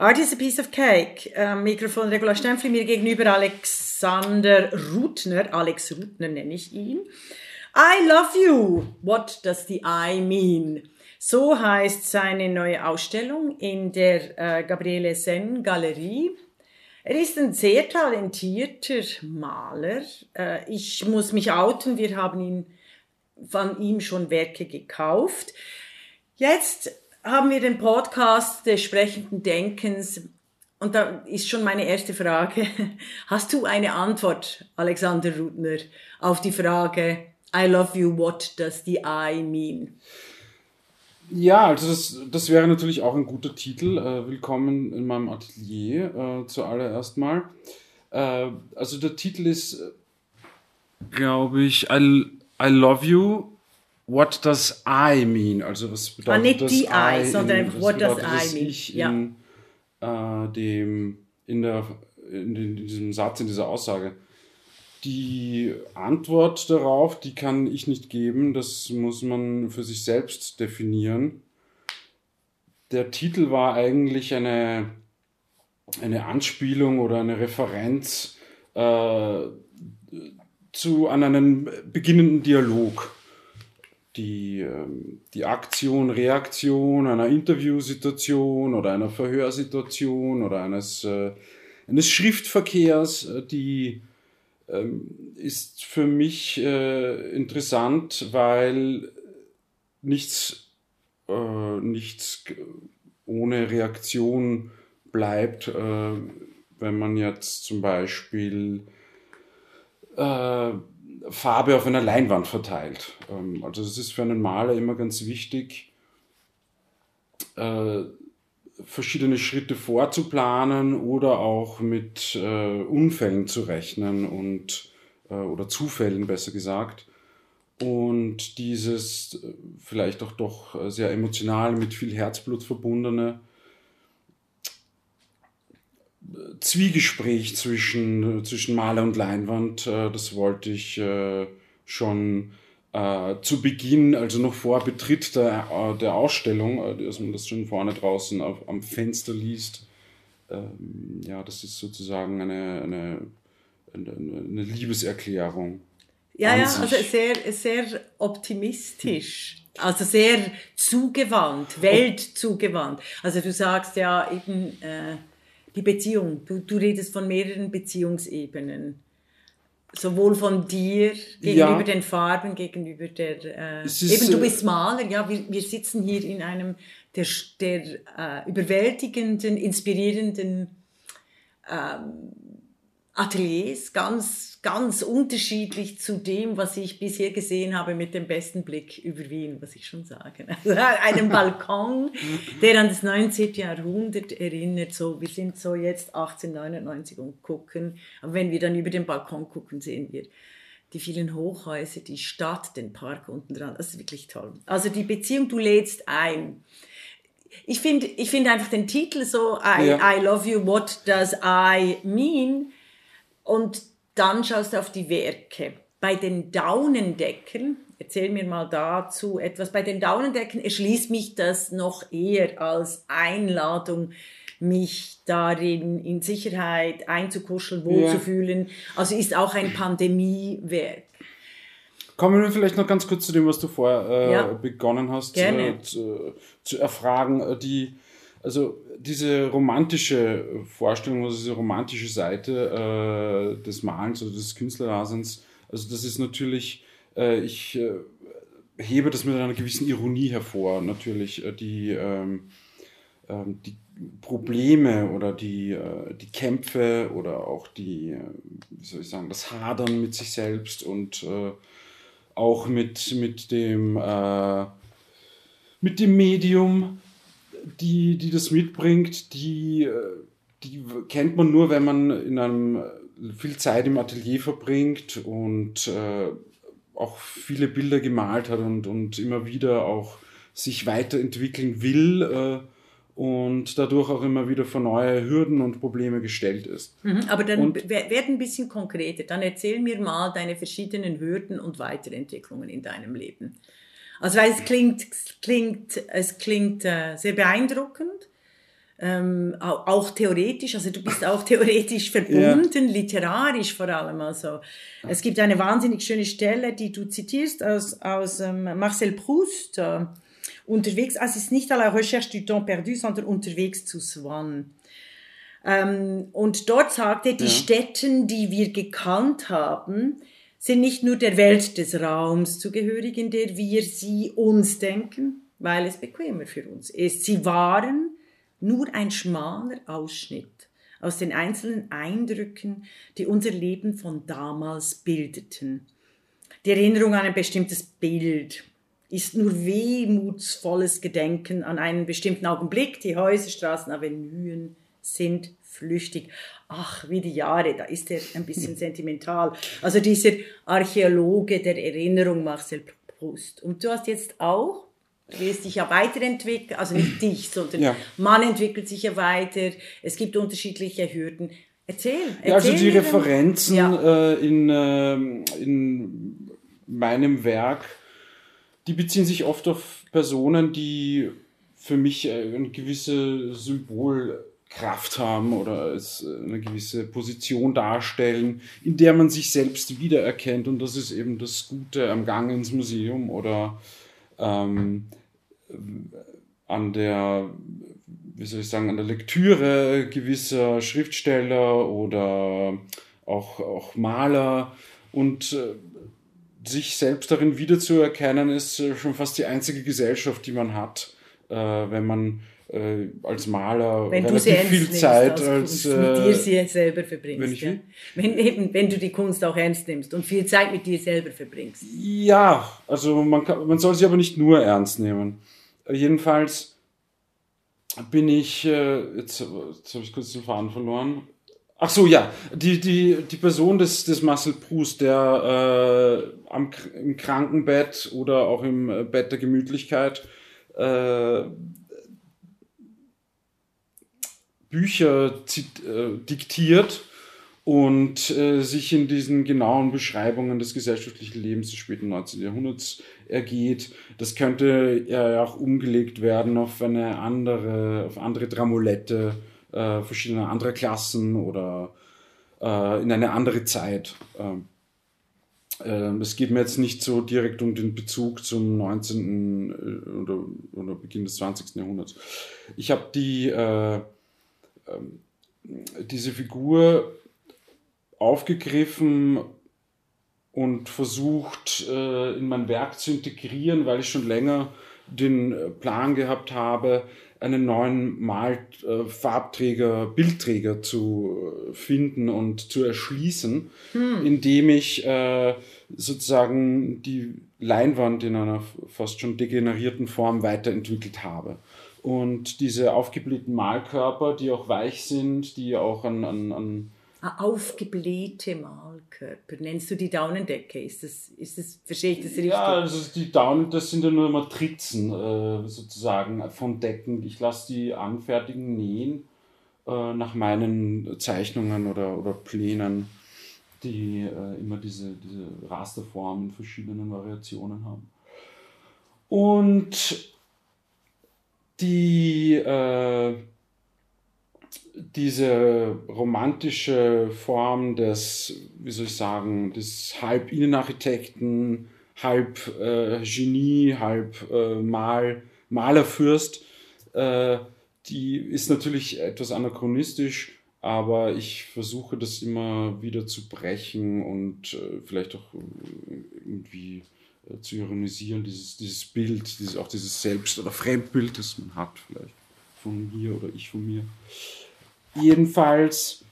Art is a piece of cake. Ähm, Mikrofon Regula Stempfli, mir gegenüber Alexander Rutner. Alex Rutner nenne ich ihn. I love you. What does the I mean? So heißt seine neue Ausstellung in der äh, Gabriele Sen Galerie. Er ist ein sehr talentierter Maler. Äh, ich muss mich outen, wir haben ihn, von ihm schon Werke gekauft. Jetzt haben wir den Podcast des sprechenden Denkens. Und da ist schon meine erste Frage. Hast du eine Antwort, Alexander Rudner, auf die Frage, I love you, what does the I mean? Ja, also das, das wäre natürlich auch ein guter Titel. Äh, willkommen in meinem Atelier äh, zuallererst mal. Äh, also der Titel ist, glaube ich, I, I love you, what does I mean? Also was bedeutet ah, nicht das die I, in, sondern in, what does I mean? Ja. in, äh, dem, in, der, in, in diesem Satz, in dieser Aussage. Die Antwort darauf, die kann ich nicht geben, das muss man für sich selbst definieren. Der Titel war eigentlich eine, eine Anspielung oder eine Referenz äh, zu, an einen beginnenden Dialog die, ähm, die Aktion, Reaktion einer Interviewsituation oder einer Verhörsituation oder eines, äh, eines Schriftverkehrs, äh, die ähm, ist für mich äh, interessant, weil nichts, nichts ohne Reaktion bleibt, wenn man jetzt zum Beispiel Farbe auf einer Leinwand verteilt. Ähm, also es ist für einen Maler immer ganz wichtig, äh, verschiedene Schritte vorzuplanen oder auch mit äh, Unfällen zu rechnen und äh, oder Zufällen besser gesagt. Und dieses vielleicht auch doch sehr emotional mit viel Herzblut verbundene Zwiegespräch zwischen, zwischen Maler und Leinwand. Äh, das wollte ich äh, schon äh, zu Beginn, also noch vor Betritt der, der Ausstellung, dass man das schon vorne draußen auf, am Fenster liest. Ähm, ja, das ist sozusagen eine, eine, eine, eine Liebeserklärung. Ja, ja, also sehr, sehr optimistisch. Also sehr zugewandt, weltzugewandt. Also du sagst ja eben, äh, die Beziehung. Du, du redest von mehreren Beziehungsebenen. Sowohl von dir gegenüber ja. den Farben, gegenüber der. Äh, ist, eben, du bist Maler, ja. Wir, wir sitzen hier in einem der, der äh, überwältigenden, inspirierenden ähm, Ateliers, ganz, ganz unterschiedlich zu dem, was ich bisher gesehen habe mit dem besten Blick über Wien, was ich schon sage. Also einen Balkon, der an das 19. Jahrhundert erinnert, so, wir sind so jetzt 1899 und gucken, aber wenn wir dann über den Balkon gucken, sehen wir die vielen Hochhäuser, die Stadt, den Park unten dran, das ist wirklich toll. Also die Beziehung, du lädst ein. Ich finde ich finde einfach den Titel so, I, ja. I love you, what does I mean? Und dann schaust du auf die Werke. Bei den Daunendecken, erzähl mir mal dazu etwas, bei den Daunendecken erschließt mich das noch eher als Einladung, mich darin in Sicherheit einzukuscheln, wohlzufühlen. Ja. Also ist auch ein Pandemiewerk. Kommen wir vielleicht noch ganz kurz zu dem, was du vorher äh, ja. begonnen hast äh, zu, zu, erfragen. Äh, die, also diese romantische Vorstellung, also diese romantische Seite äh, des Malens oder des Künstlerdaseins, also das ist natürlich, äh, ich äh, hebe das mit einer gewissen Ironie hervor, natürlich äh, die, ähm, ähm, die Probleme oder die, äh, die Kämpfe oder auch die, äh, wie soll ich sagen, das Hadern mit sich selbst und auch mit, mit dem mit dem Medium, die, die das mitbringt, die, äh, die kennt man nur, wenn man in einem äh, viel Zeit im Atelier verbringt und äh, auch viele Bilder gemalt hat und, und immer wieder auch sich weiterentwickeln will äh, und dadurch auch immer wieder vor neue Hürden und Probleme gestellt ist. Mhm, aber dann und, werd ein bisschen konkreter. Dann erzähl mir mal deine verschiedenen Hürden und Weiterentwicklungen in deinem Leben. Also weil es klingt, klingt, es klingt äh, sehr beeindruckend. ähm, auch theoretisch, also du bist auch theoretisch verbunden, ja. literarisch vor allem. Also es gibt eine wahnsinnig schöne Stelle, die du zitierst aus, aus ähm, Marcel Proust. Äh, unterwegs, also es ist nicht à la recherche du temps perdu, sondern unterwegs zu Swan. Ähm, und dort sagt er, die ja. Städten, die wir gekannt haben, sind nicht nur der Welt des Raums zugehörig, in der wir sie uns denken, weil es bequemer für uns ist. Sie waren nur ein schmaler Ausschnitt aus den einzelnen Eindrücken, die unser Leben von damals bildeten. Die Erinnerung an ein bestimmtes Bild ist nur wehmutsvolles Gedenken an einen bestimmten Augenblick. Die Häuser, Straßen, Avenuen sind flüchtig. Ach, wie die Jahre, da ist er ein bisschen sentimental. Also dieser Archäologe der Erinnerung, Marcel Proust. Und du hast jetzt auch Du wirst dich ja weiterentwickeln, also nicht dich, sondern ja. man entwickelt sich ja weiter. Es gibt unterschiedliche Hürden. Erzähl. erzähl ja, also die Referenzen ja. äh, in, äh, in meinem Werk, die beziehen sich oft auf Personen, die für mich äh, eine gewisse Symbolkraft haben oder es äh, eine gewisse Position darstellen, in der man sich selbst wiedererkennt. Und das ist eben das Gute am Gang ins Museum oder ähm, an der, wie soll ich sagen, an der Lektüre gewisser Schriftsteller oder auch, auch Maler und äh, sich selbst darin wiederzuerkennen, ist äh, schon fast die einzige Gesellschaft, die man hat, äh, wenn man äh, als Maler wenn relativ viel Zeit als, als äh, mit dir sie selber verbringst. Wenn, ich ja? wenn, eben, wenn du die Kunst auch ernst nimmst und viel Zeit mit dir selber verbringst. Ja, also man, kann, man soll sie aber nicht nur ernst nehmen. Jedenfalls bin ich, äh, jetzt, jetzt habe ich kurz den Faden verloren. Ach so, ja, die, die, die Person des, des Marcel Proust, der äh, am, im Krankenbett oder auch im äh, Bett der Gemütlichkeit äh, Bücher zit, äh, diktiert und äh, sich in diesen genauen Beschreibungen des gesellschaftlichen Lebens des späten 19. Jahrhunderts ergeht. Das könnte ja auch umgelegt werden auf eine andere, auf andere Dramolette äh, verschiedener anderer Klassen oder äh, in eine andere Zeit. Ähm, äh, es geht mir jetzt nicht so direkt um den Bezug zum 19. Äh, oder, oder Beginn des 20. Jahrhunderts. Ich habe die, äh, ähm, diese Figur aufgegriffen und versucht äh, in mein Werk zu integrieren, weil ich schon länger den äh, Plan gehabt habe, einen neuen Mal Farbträger, Bildträger zu äh, finden und zu erschließen, hm. indem ich sozusagen die Leinwand in einer fast schon degenerierten Form weiterentwickelt habe. Und diese aufgeblähten Malkörper, die auch weich sind, die auch an, an, an aufgeblähte Malkörper. Nennst du die Daunendecke? Ist das, ist das, verstehe ich das richtig? Ja, also die Daunen, das sind ja nur Matrizen äh, sozusagen von Decken. Ich lasse die anfertigen, nähen äh, nach meinen Zeichnungen oder, oder Plänen, die äh, immer diese, diese Rasterformen in verschiedenen Variationen haben. Und die äh, diese romantische Form des, wie soll ich sagen, des halb Innenarchitekten, halb äh, Genie, halb äh, Mal, Malerfürst, äh, die ist natürlich etwas anachronistisch, aber ich versuche das immer wieder zu brechen und äh, vielleicht auch irgendwie zu ironisieren, dieses, dieses Bild, dieses, auch dieses Selbst- oder Fremdbild, das man hat, vielleicht von mir oder ich von mir. Jedenfalls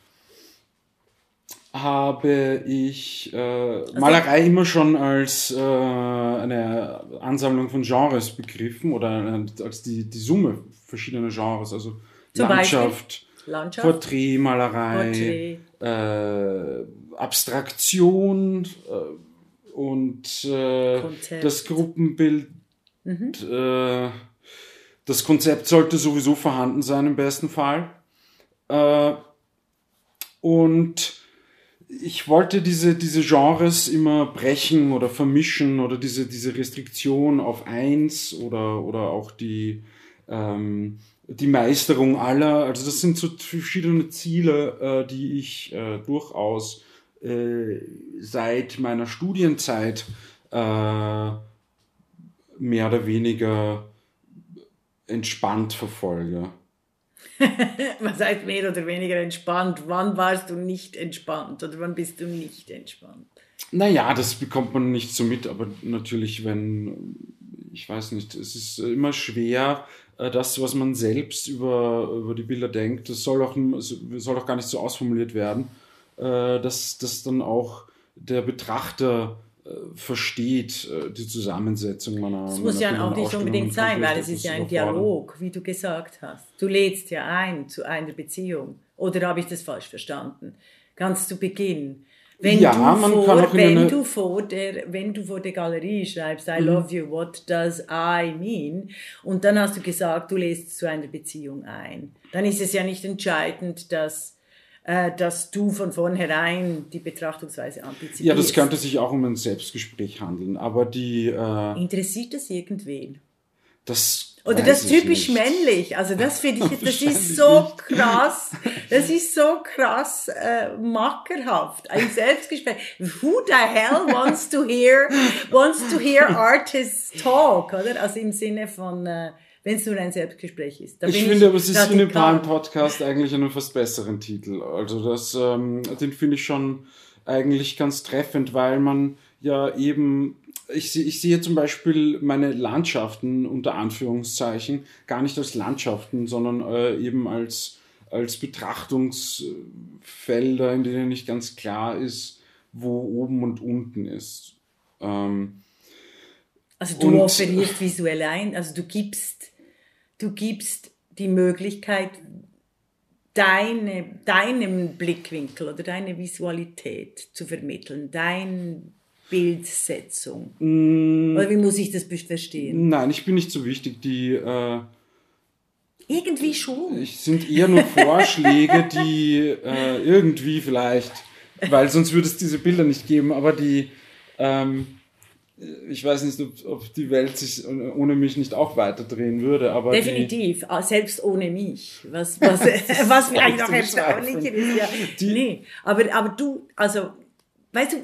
habe ich äh, also Malerei immer schon als äh, eine Ansammlung von Genres begriffen oder als die, die Summe verschiedener Genres, also Landschaft, Landschaft, Porträtmalerei, Porträt. äh, Abstraktion äh, und äh, das Gruppenbild. Mhm. Äh, das Konzept sollte sowieso vorhanden sein im besten Fall. Äh, und ich wollte diese, diese Genres immer brechen oder vermischen oder diese, diese Restriktion auf eins oder, oder auch die, ähm, die Meisterung aller, also das sind so verschiedene Ziele, äh, die ich äh, durchaus äh, seit meiner Studienzeit äh, mehr oder weniger entspannt verfolge. Was heißt mehr oder weniger entspannt? Wann warst du nicht entspannt oder wann bist du nicht entspannt? Naja, das bekommt man nicht so mit, aber natürlich, wenn, ich weiß nicht, es ist immer schwer, äh, das, was man selbst über, über die Bilder denkt, das soll auch, soll auch gar nicht so ausformuliert werden, äh, dass, dass dann auch der Betrachter äh, versteht die Zusammensetzung meiner. Das muss ja auch nicht unbedingt sein, weil es ist ja ein Dialog, wie du gesagt hast. Du lädst ja ein zu einer Beziehung. Oder habe ich das falsch verstanden? Ganz zu Beginn. Wenn, ja, du, man vor, kann auch wenn, du vor der, wenn du vor der Galerie schreibst, I mhm. love you, what does I mean? Und dann hast du gesagt, du lädst zu einer Beziehung ein. Dann ist es ja nicht entscheidend, dass, äh, dass du von vornherein die Betrachtungsweise antizipierst. Ja, das könnte sich auch um ein Selbstgespräch handeln, aber die... Äh, Interessiert das irgendwen? Das oder das typisch männlich. Also das finde ich, das ist so krass. Das ist so krass äh, mackerhaft. Ein Selbstgespräch. Who the hell wants to hear wants to hear artists talk, oder? Also im Sinne von äh, wenn es nur ein Selbstgespräch ist. Ich finde, aber es ist in dem Podcast eigentlich einen fast besseren Titel. Also das, ähm, den finde ich schon eigentlich ganz treffend, weil man ja eben ich, ich sehe zum Beispiel meine Landschaften unter Anführungszeichen gar nicht als Landschaften, sondern äh, eben als, als Betrachtungsfelder, in denen nicht ganz klar ist, wo oben und unten ist. Ähm, also du und, offerierst visuell ein, also du gibst, du gibst die Möglichkeit, deine, deinem Blickwinkel oder deine Visualität zu vermitteln, dein Bildsetzung? Mm, Oder wie muss ich das verstehen? Nein, ich bin nicht so wichtig. Die äh, irgendwie schon. Es sind eher nur Vorschläge, die äh, irgendwie vielleicht, weil sonst würde es diese Bilder nicht geben, aber die ähm, ich weiß nicht, ob, ob, die Welt sich ohne mich nicht auch weiterdrehen würde, aber. Definitiv, die, selbst ohne mich. Was, was, was vielleicht noch erstaunlicher ist, ja. Die, nee, aber, aber du, also, weißt du,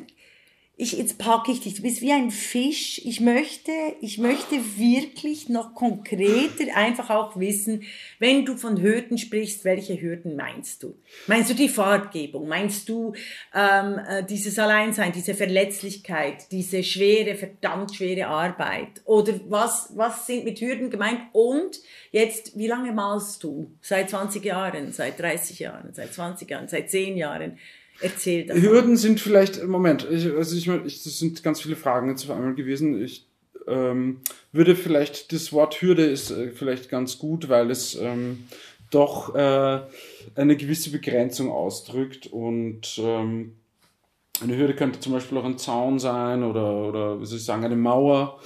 ich, jetzt packe ich dich, du bist wie ein Fisch. Ich möchte, ich möchte wirklich noch konkreter einfach auch wissen, wenn du von Hürden sprichst, welche Hürden meinst du? Meinst du die Farbgebung? Meinst du ähm, äh, dieses Alleinsein, diese Verletzlichkeit, diese schwere, verdammt schwere Arbeit? Oder was, was sind mit Hürden gemeint? Und jetzt, wie lange malst du? Seit 20 Jahren, seit 30 Jahren, seit 20 Jahren, seit 10 Jahren? Erzähl davon. Hürden sind vielleicht, Moment, ich, also ich, ich, das sind ganz viele Fragen jetzt auf einmal gewesen. Ich ähm, würde vielleicht, das Wort Hürde ist äh, vielleicht ganz gut, weil es ähm, doch äh, eine gewisse Begrenzung ausdrückt und ähm, eine Hürde könnte zum Beispiel auch ein Zaun sein oder, oder wie soll ich sagen, eine Mauer.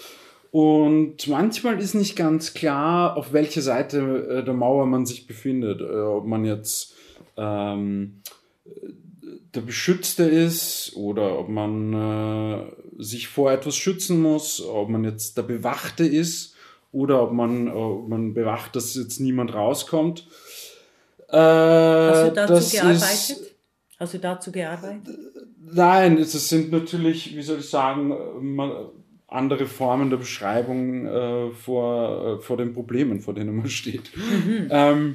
Und manchmal ist nicht ganz klar, auf welcher Seite äh, der Mauer man sich befindet. Äh, ob man jetzt ähm, der Beschützte ist oder ob man äh, sich vor etwas schützen muss, ob man jetzt der Bewachte ist oder ob man, ob man bewacht, dass jetzt niemand rauskommt. Äh, Hast du dazu gearbeitet? Ist, Hast du dazu gearbeitet? Nein, es sind natürlich, wie soll ich sagen, andere Formen der Beschreibung äh, vor, äh, vor den Problemen, vor denen man steht. Mhm. Ähm,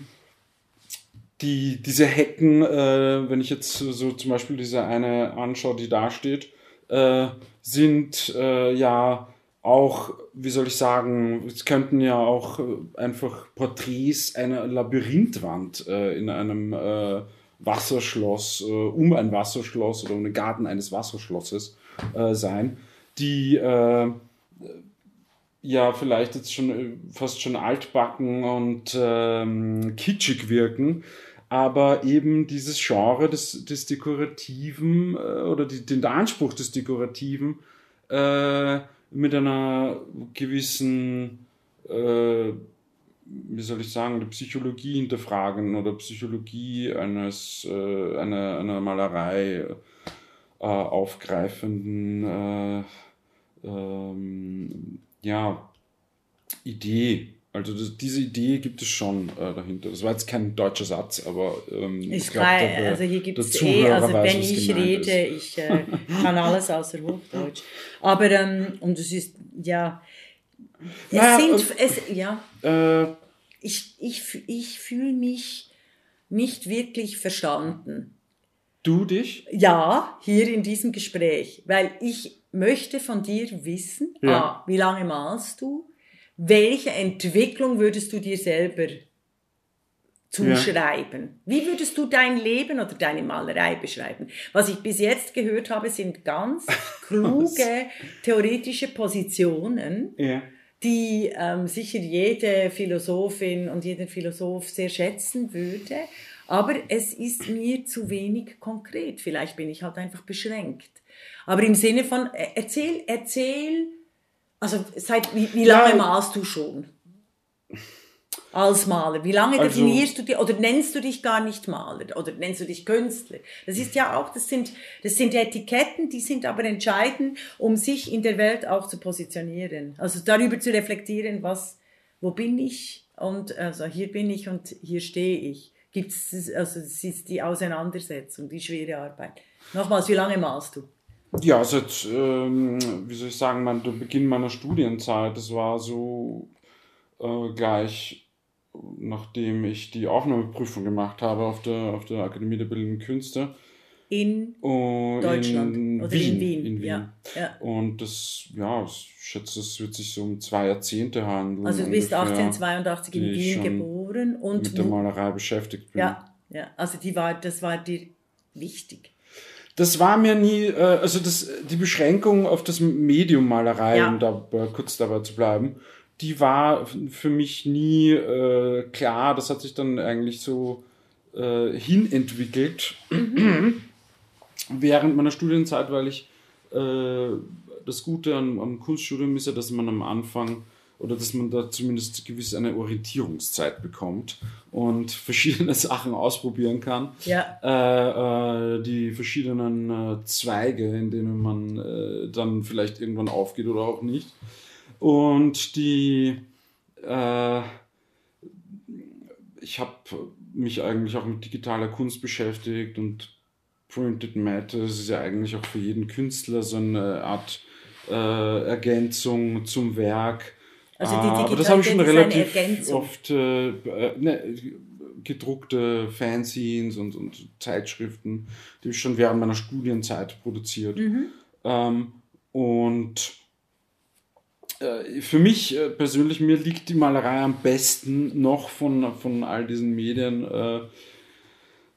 die, diese Hecken, äh, wenn ich jetzt so zum Beispiel diese eine anschaue, die da steht, äh, sind äh, ja auch, wie soll ich sagen, es könnten ja auch äh, einfach Porträts einer Labyrinthwand äh, in einem äh, Wasserschloss, um ein Wasserschloss oder um den Garten eines Wasserschlosses sein, die ja vielleicht jetzt schon fast schon altbacken und ähm, kitschig wirken, aber eben dieses Genre des, des Dekorativen äh, oder die, den Anspruch des Dekorativen äh, mit einer gewissen, äh, wie soll ich sagen, der Psychologie hinterfragen oder Psychologie eines, äh, einer, einer Malerei äh, aufgreifenden äh, ähm, ja, Idee Also das, diese Idee gibt es schon äh, dahinter. Das war jetzt kein deutscher Satz, aber ähm, ich, ich glaube, also hier gibt es eh, also weiß, wenn ich rede, ist. ich äh, kann alles außer Hochdeutsch. Aber ähm, und es ist ja, es naja, sind äh, es ja. Äh, ich ich ich fühle mich nicht wirklich verstanden. Du dich? Ja, hier in diesem Gespräch, weil ich möchte von dir wissen, ja. ah, wie lange malst du? Welche Entwicklung würdest du dir selber zuschreiben? Ja. Wie würdest du dein Leben oder deine Malerei beschreiben? Was ich bis jetzt gehört habe, sind ganz kluge theoretische Positionen, ja. die ähm, sicher jede Philosophin und jeder Philosoph sehr schätzen würde. Aber es ist mir zu wenig konkret. Vielleicht bin ich halt einfach beschränkt. Aber im Sinne von, äh, erzähl, erzähl, also seit wie, wie lange ja. malst du schon? Als Maler. Wie lange also, definierst du dich oder nennst du dich gar nicht Maler oder nennst du dich Künstler? Das ist ja auch, das sind, das sind Etiketten, die sind aber entscheidend, um sich in der Welt auch zu positionieren. Also darüber zu reflektieren, was, wo bin ich und also hier bin ich und hier stehe ich. Gibt's, also es ist die Auseinandersetzung, die schwere Arbeit. Nochmals, wie lange malst du? Ja, seit, ähm, wie soll ich sagen, mein, der Beginn meiner Studienzeit, das war so äh, gleich nachdem ich die Aufnahmeprüfung gemacht habe auf der, auf der Akademie der Bildenden Künste. In Deutschland in oder Wien, in Wien. In Wien. Ja, ja. Und das, ja, ich schätze, es wird sich so um zwei Jahrzehnte handeln. Also du bist 1882 in Wien geboren und mit der Malerei beschäftigt bin. Ja, ja, also die war, das war dir wichtig das war mir nie, äh, also das, die Beschränkung auf das Medium Malerei, ja. um da äh, kurz dabei zu bleiben, die war für mich nie äh, klar. Das hat sich dann eigentlich so äh, hinentwickelt mhm. während meiner Studienzeit, weil ich äh, das Gute am, am Kunststudium ist ja, dass man am Anfang oder dass man da zumindest gewiss eine Orientierungszeit bekommt und verschiedene Sachen ausprobieren kann. Ja. Äh, äh, die verschiedenen äh, Zweige, in denen man äh, dann vielleicht irgendwann aufgeht oder auch nicht. Und die, äh, ich habe mich eigentlich auch mit digitaler Kunst beschäftigt und Printed Matter, das ist ja eigentlich auch für jeden Künstler so eine Art äh, Ergänzung zum Werk also die ah, aber das habe ich schon relativ oft äh, äh, ne, gedruckte Fanzines und, und Zeitschriften, die ich schon während meiner Studienzeit produziert. Mhm. Ähm, und äh, für mich äh, persönlich, mir liegt die Malerei am besten noch von, von all diesen Medien äh,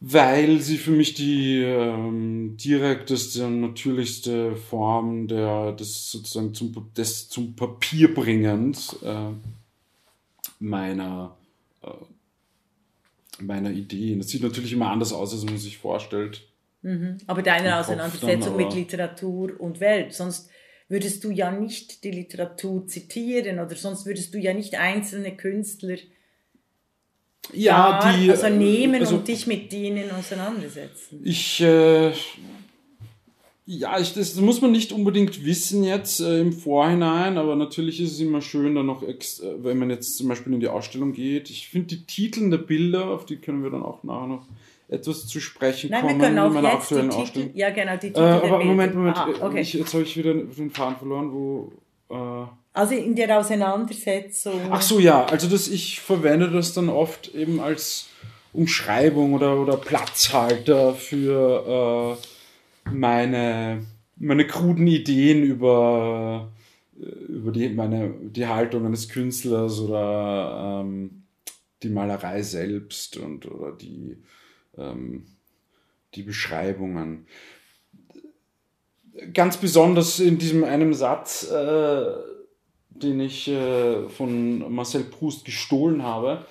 weil sie für mich die ähm, direkteste und natürlichste Form der, des sozusagen zum, des zum Papier bringend äh, meiner, äh, meiner Ideen. Das sieht natürlich immer anders aus, als man sich vorstellt. Mhm. Aber deine Auseinandersetzung mit Literatur und Welt, sonst würdest du ja nicht die Literatur zitieren oder sonst würdest du ja nicht einzelne Künstler ja, die, also nehmen also, und dich mit denen auseinandersetzen. Ich, äh, ja, ich, das, muss man nicht unbedingt wissen jetzt äh, im Vorhinein, aber natürlich ist es immer schön, dann noch, äh, wenn man jetzt zum Beispiel in die Ausstellung geht. Ich finde die Titel der Bilder, auf die können wir dann auch nachher noch etwas zu sprechen Nein, kommen wir können auch in meiner jetzt aktuellen die Titel, Ausstellung. Ja, genau, die Titel äh, aber Moment, Moment, ah, okay. ich, jetzt habe ich wieder den Faden verloren, wo... Äh, also in der Auseinandersetzung. Ach so, ja. Also das, ich verwende das dann oft eben als Umschreibung oder, oder Platzhalter für äh, meine, meine kruden Ideen über, äh, über die, meine, die Haltung eines Künstlers oder ähm, die Malerei selbst und oder die, ähm, die Beschreibungen. Ganz besonders in diesem einem Satz äh, den ich äh, von Marcel Proust gestohlen habe,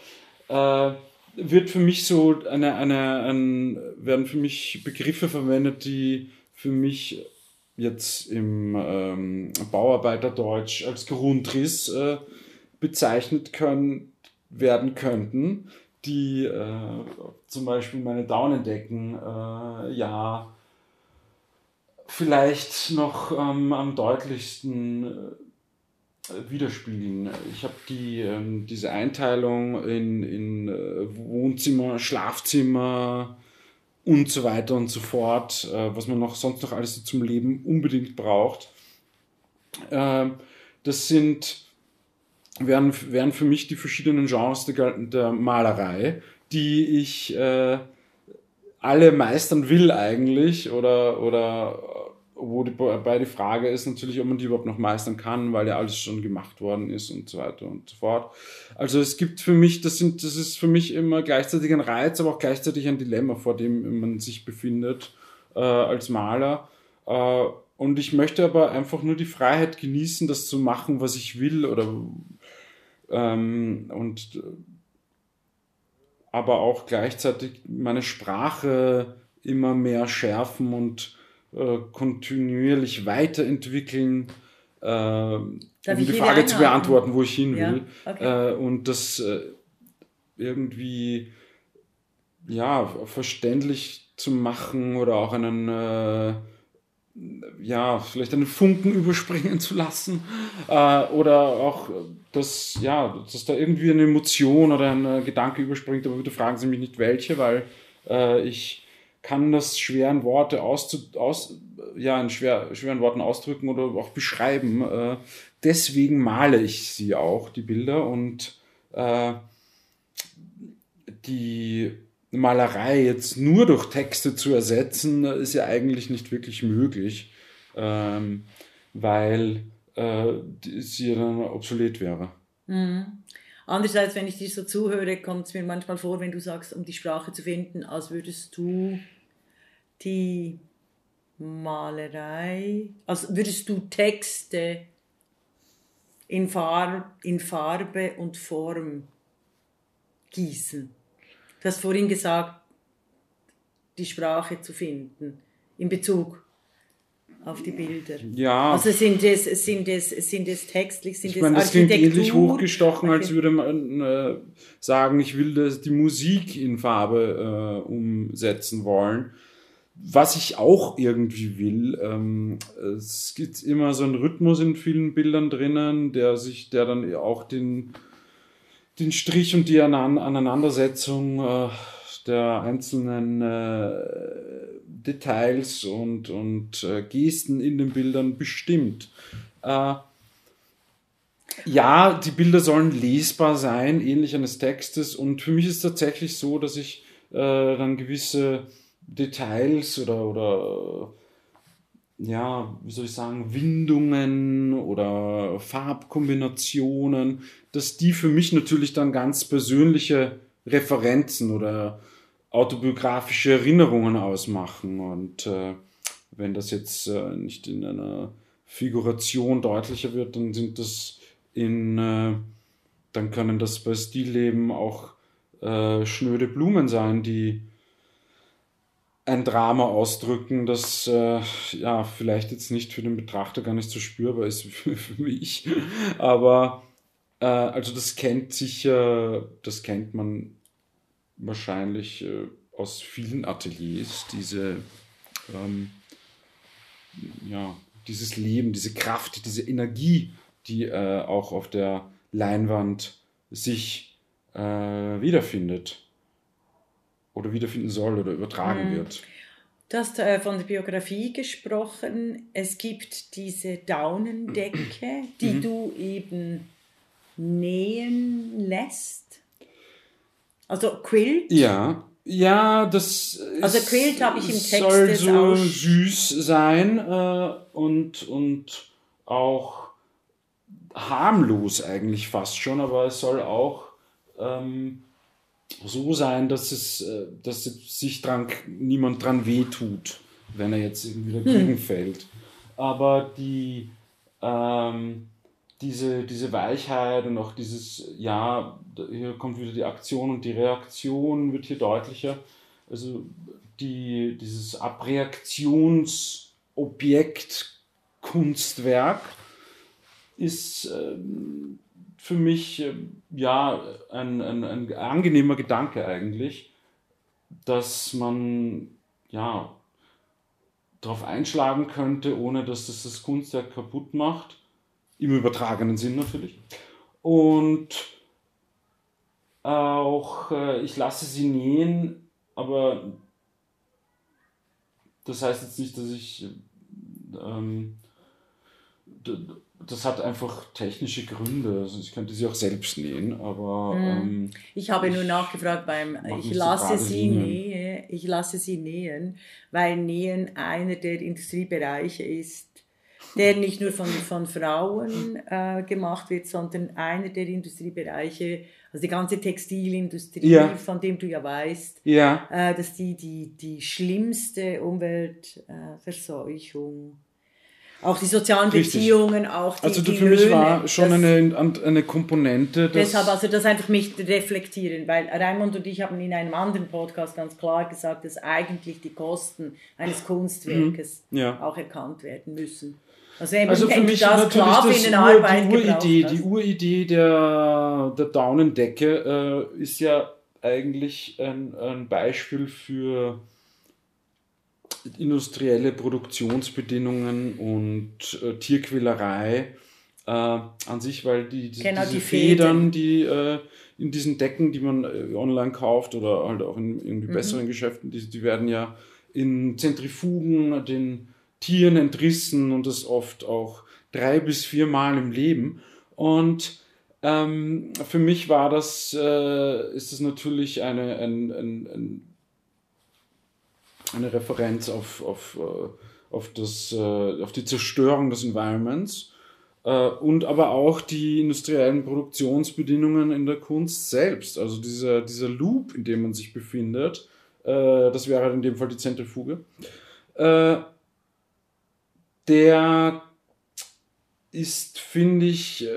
äh, wird für mich so eine, eine, ein, werden für mich Begriffe verwendet, die für mich jetzt im ähm, Bauarbeiterdeutsch als Grundriss äh, bezeichnet können, werden könnten, die äh, zum Beispiel meine Daunendecken äh, ja vielleicht noch ähm, am deutlichsten äh, widerspiegeln. Ich habe die, ähm, diese Einteilung in, in äh, Wohnzimmer, Schlafzimmer und so weiter und so fort, äh, was man noch sonst noch alles zum Leben unbedingt braucht. Äh, das sind, wären, wären für mich die verschiedenen Genres der, der Malerei, die ich äh, alle meistern will eigentlich oder, oder wo die, bei die Frage ist natürlich, ob man die überhaupt noch meistern kann, weil ja alles schon gemacht worden ist und so weiter und so fort. Also es gibt für mich, das sind, das ist für mich immer gleichzeitig ein Reiz, aber auch gleichzeitig ein Dilemma, vor dem man sich befindet äh, als Maler. Äh, und ich möchte aber einfach nur die Freiheit genießen, das zu machen, was ich will oder ähm, und aber auch gleichzeitig meine Sprache immer mehr schärfen und äh, kontinuierlich weiterentwickeln, äh, um die Frage zu beantworten, wo ich hin will. Ja? Okay. Äh, und das äh, irgendwie ja, verständlich zu machen oder auch einen äh, ja, vielleicht einen Funken überspringen zu lassen äh, oder auch, dass, ja, dass da irgendwie eine Emotion oder ein Gedanke überspringt, aber bitte fragen Sie mich nicht welche, weil äh, ich kann das schweren Worte aus, aus ja, in schwer, schweren Worten ausdrücken oder auch beschreiben. Äh, deswegen male ich sie auch, die Bilder und äh, die Malerei jetzt nur durch Texte zu ersetzen, ist ja eigentlich nicht wirklich möglich, ähm, weil äh, sie dann obsolet wäre. Mhm. Andererseits, wenn ich dir so zuhöre, kommt es mir manchmal vor, wenn du sagst, um die Sprache zu finden, als würdest du die Malerei, als würdest du Texte in, Farb, in Farbe und Form gießen. Du hast vorhin gesagt, die Sprache zu finden in Bezug auf die Bilder. Ja. Also sind es, sind es, sind es textlich, sind ich meine, das klingt ähnlich hochgestochen, als würde man äh, sagen, ich will das, die Musik in Farbe äh, umsetzen wollen. Was ich auch irgendwie will, ähm, es gibt immer so einen Rhythmus in vielen Bildern drinnen, der sich, der dann auch den, den Strich und die Aneinandersetzung äh, der einzelnen äh, Details und, und äh, Gesten in den Bildern bestimmt. Äh, ja, die Bilder sollen lesbar sein, ähnlich eines Textes. Und für mich ist es tatsächlich so, dass ich äh, dann gewisse Details oder, oder ja, wie soll ich sagen, Windungen oder Farbkombinationen, dass die für mich natürlich dann ganz persönliche Referenzen oder autobiografische Erinnerungen ausmachen. Und äh, wenn das jetzt äh, nicht in einer Figuration deutlicher wird, dann sind das in, äh, dann können das bei Stilleben auch äh, schnöde Blumen sein, die ein Drama ausdrücken, das äh, ja vielleicht jetzt nicht für den Betrachter gar nicht so spürbar ist für, für mich. Aber äh, also das kennt sicher, das kennt man wahrscheinlich äh, aus vielen Ateliers, diese, ähm, ja, dieses Leben, diese Kraft, diese Energie, die äh, auch auf der Leinwand sich äh, wiederfindet oder wiederfinden soll oder übertragen mhm. wird. Du hast äh, von der Biografie gesprochen. Es gibt diese Daunendecke, die mhm. du eben nähen lässt. Also Quilt? Ja, ja, das also Quilt habe ich im Text soll so süß sein äh, und, und auch harmlos eigentlich fast schon, aber es soll auch ähm, so sein, dass es, äh, dass sich dran, niemand dran wehtut, wenn er jetzt irgendwie dagegen hm. fällt. Aber die ähm, diese, diese Weichheit und auch dieses, ja, hier kommt wieder die Aktion und die Reaktion wird hier deutlicher. Also die, dieses Abreaktionsobjekt Kunstwerk ist ähm, für mich äh, ja ein, ein, ein angenehmer Gedanke eigentlich, dass man ja darauf einschlagen könnte, ohne dass das das Kunstwerk kaputt macht Im übertragenen Sinn natürlich. Und auch, äh, ich lasse sie nähen, aber das heißt jetzt nicht, dass ich ähm, das hat einfach technische Gründe. Also ich könnte sie auch selbst nähen, aber hm. ähm, ich habe nur nachgefragt beim ich lasse sie nähen, ich lasse sie nähen, weil Nähen einer der Industriebereiche ist, der nicht nur von, von Frauen äh, gemacht wird, sondern einer der Industriebereiche, also die ganze Textilindustrie, ja. von dem du ja weißt, ja. Äh, dass die die, die schlimmste Umweltverseuchung auch die sozialen Richtig. Beziehungen, auch die Also die für mich war schon das, eine, eine Komponente. deshalb also das einfach mich reflektieren, weil Raimund und ich haben in einem anderen Podcast ganz klar gesagt, dass eigentlich die Kosten eines Kunstwerkes mhm. ja. auch erkannt werden müssen. Also, also für mich das natürlich das Ur, die Uridee, die Uridee der, der Daunendecke äh, ist ja eigentlich ein, ein Beispiel für industrielle Produktionsbedingungen und äh, Tierquälerei äh, an sich, weil die, die genau, diese die Federn, die äh, in diesen Decken, die man äh, online kauft oder halt auch in irgendwie mhm. besseren Geschäften, die, die werden ja in Zentrifugen den Tieren entrissen und das oft auch drei bis vier Mal im Leben. Und ähm, für mich war das, äh, ist das natürlich eine, ein, ein, ein eine Referenz auf, auf, äh, auf, das, äh, auf die Zerstörung des Environments äh, und aber auch die industriellen Produktionsbedingungen in der Kunst selbst. Also dieser, dieser Loop, in dem man sich befindet, das wäre in dem Fall die Zentrifuge, der ist, finde ich,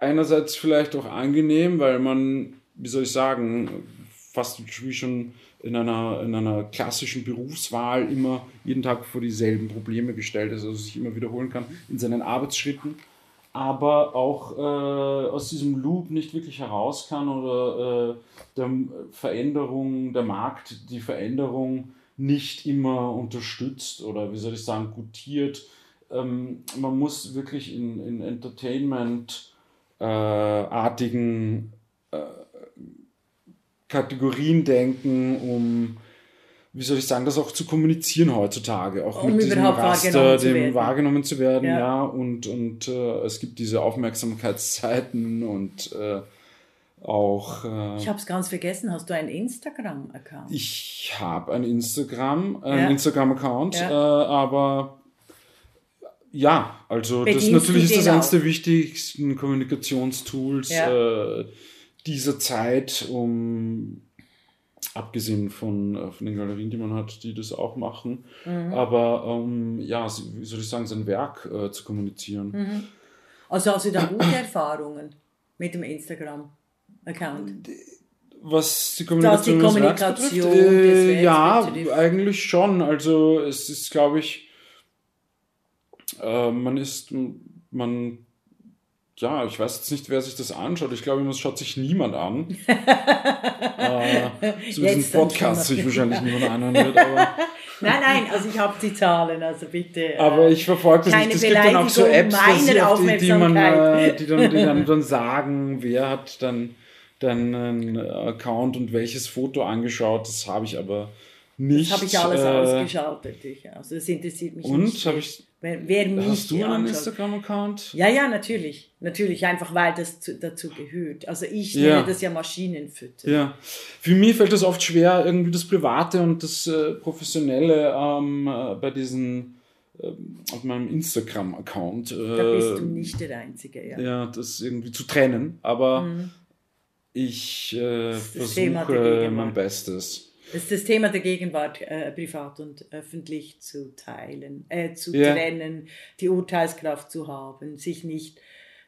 einerseits vielleicht auch angenehm, weil man, wie soll ich sagen, fast wie schon in einer, in einer klassischen Berufswahl immer jeden Tag vor dieselben Probleme gestellt ist, also sich immer wiederholen kann in seinen Arbeitsschritten, aber auch äh, aus diesem Loop nicht wirklich heraus kann oder äh, der Veränderung, der Markt die Veränderung nicht immer unterstützt oder wie soll ich sagen, gutiert. Ähm, man muss wirklich in, in Entertainment-artigen äh, Kategorien denken, um, wie soll ich sagen, das auch zu kommunizieren heutzutage, auch um mit diesem Raster, wahrgenommen dem werden. wahrgenommen zu werden, ja, ja und, und äh, es gibt diese Aufmerksamkeitszeiten und äh, auch. Äh, ich habe es ganz vergessen. Hast du einen Instagram-Account? Ich habe ein Instagram, einen ja. Instagram-Account, ja. äh, aber ja, also Bedienst das natürlich ist das eines der wichtigsten Kommunikationstools. Ja. Äh, dieser Zeit, um abgesehen von, äh, von den Galerien, die man hat, die das auch machen, mhm. aber um, ja, wie soll ich sagen, sein Werk äh, zu kommunizieren. Mhm. Also hast du da gute Erfahrungen mit dem Instagram-Account? Was die Kommunikation, die Kommunikation betrifft, äh, ja, eigentlich schon. Also es ist, glaube ich, äh, man ist, man ja, ich weiß jetzt nicht, wer sich das anschaut. Ich glaube, es schaut sich niemand an. äh, so diesen Podcast sich wahrscheinlich niemand anhören wird. Aber nein, nein, also ich habe die Zahlen, also bitte. Äh, aber ich verfolge das nicht. Es gibt dann auch so Apps, die, die, man, äh, die, dann, die dann, dann sagen, wer hat dann, dann einen Account und welches Foto angeschaut. Das habe ich aber nicht. Das habe ich alles äh, ausgeschaltet. Also das interessiert mich und, nicht. Und habe ich Wer, wer mich Hast du einen Instagram-Account? Ja, ja, natürlich. Natürlich, einfach weil das zu, dazu gehört. Also ich ja. nenne das ja Maschinenfütter. Ja. Für mich fällt es oft schwer, irgendwie das Private und das äh, Professionelle ähm, äh, bei diesen äh, auf meinem Instagram-Account. da bist du äh, nicht der Einzige, ja. Ja, das irgendwie zu trennen. Aber mhm. Ich äh, versuche mein Bestes. Das ist das Thema der Gegenwart, äh, privat und öffentlich zu teilen, äh, zu yeah. trennen, die Urteilskraft zu haben, sich nicht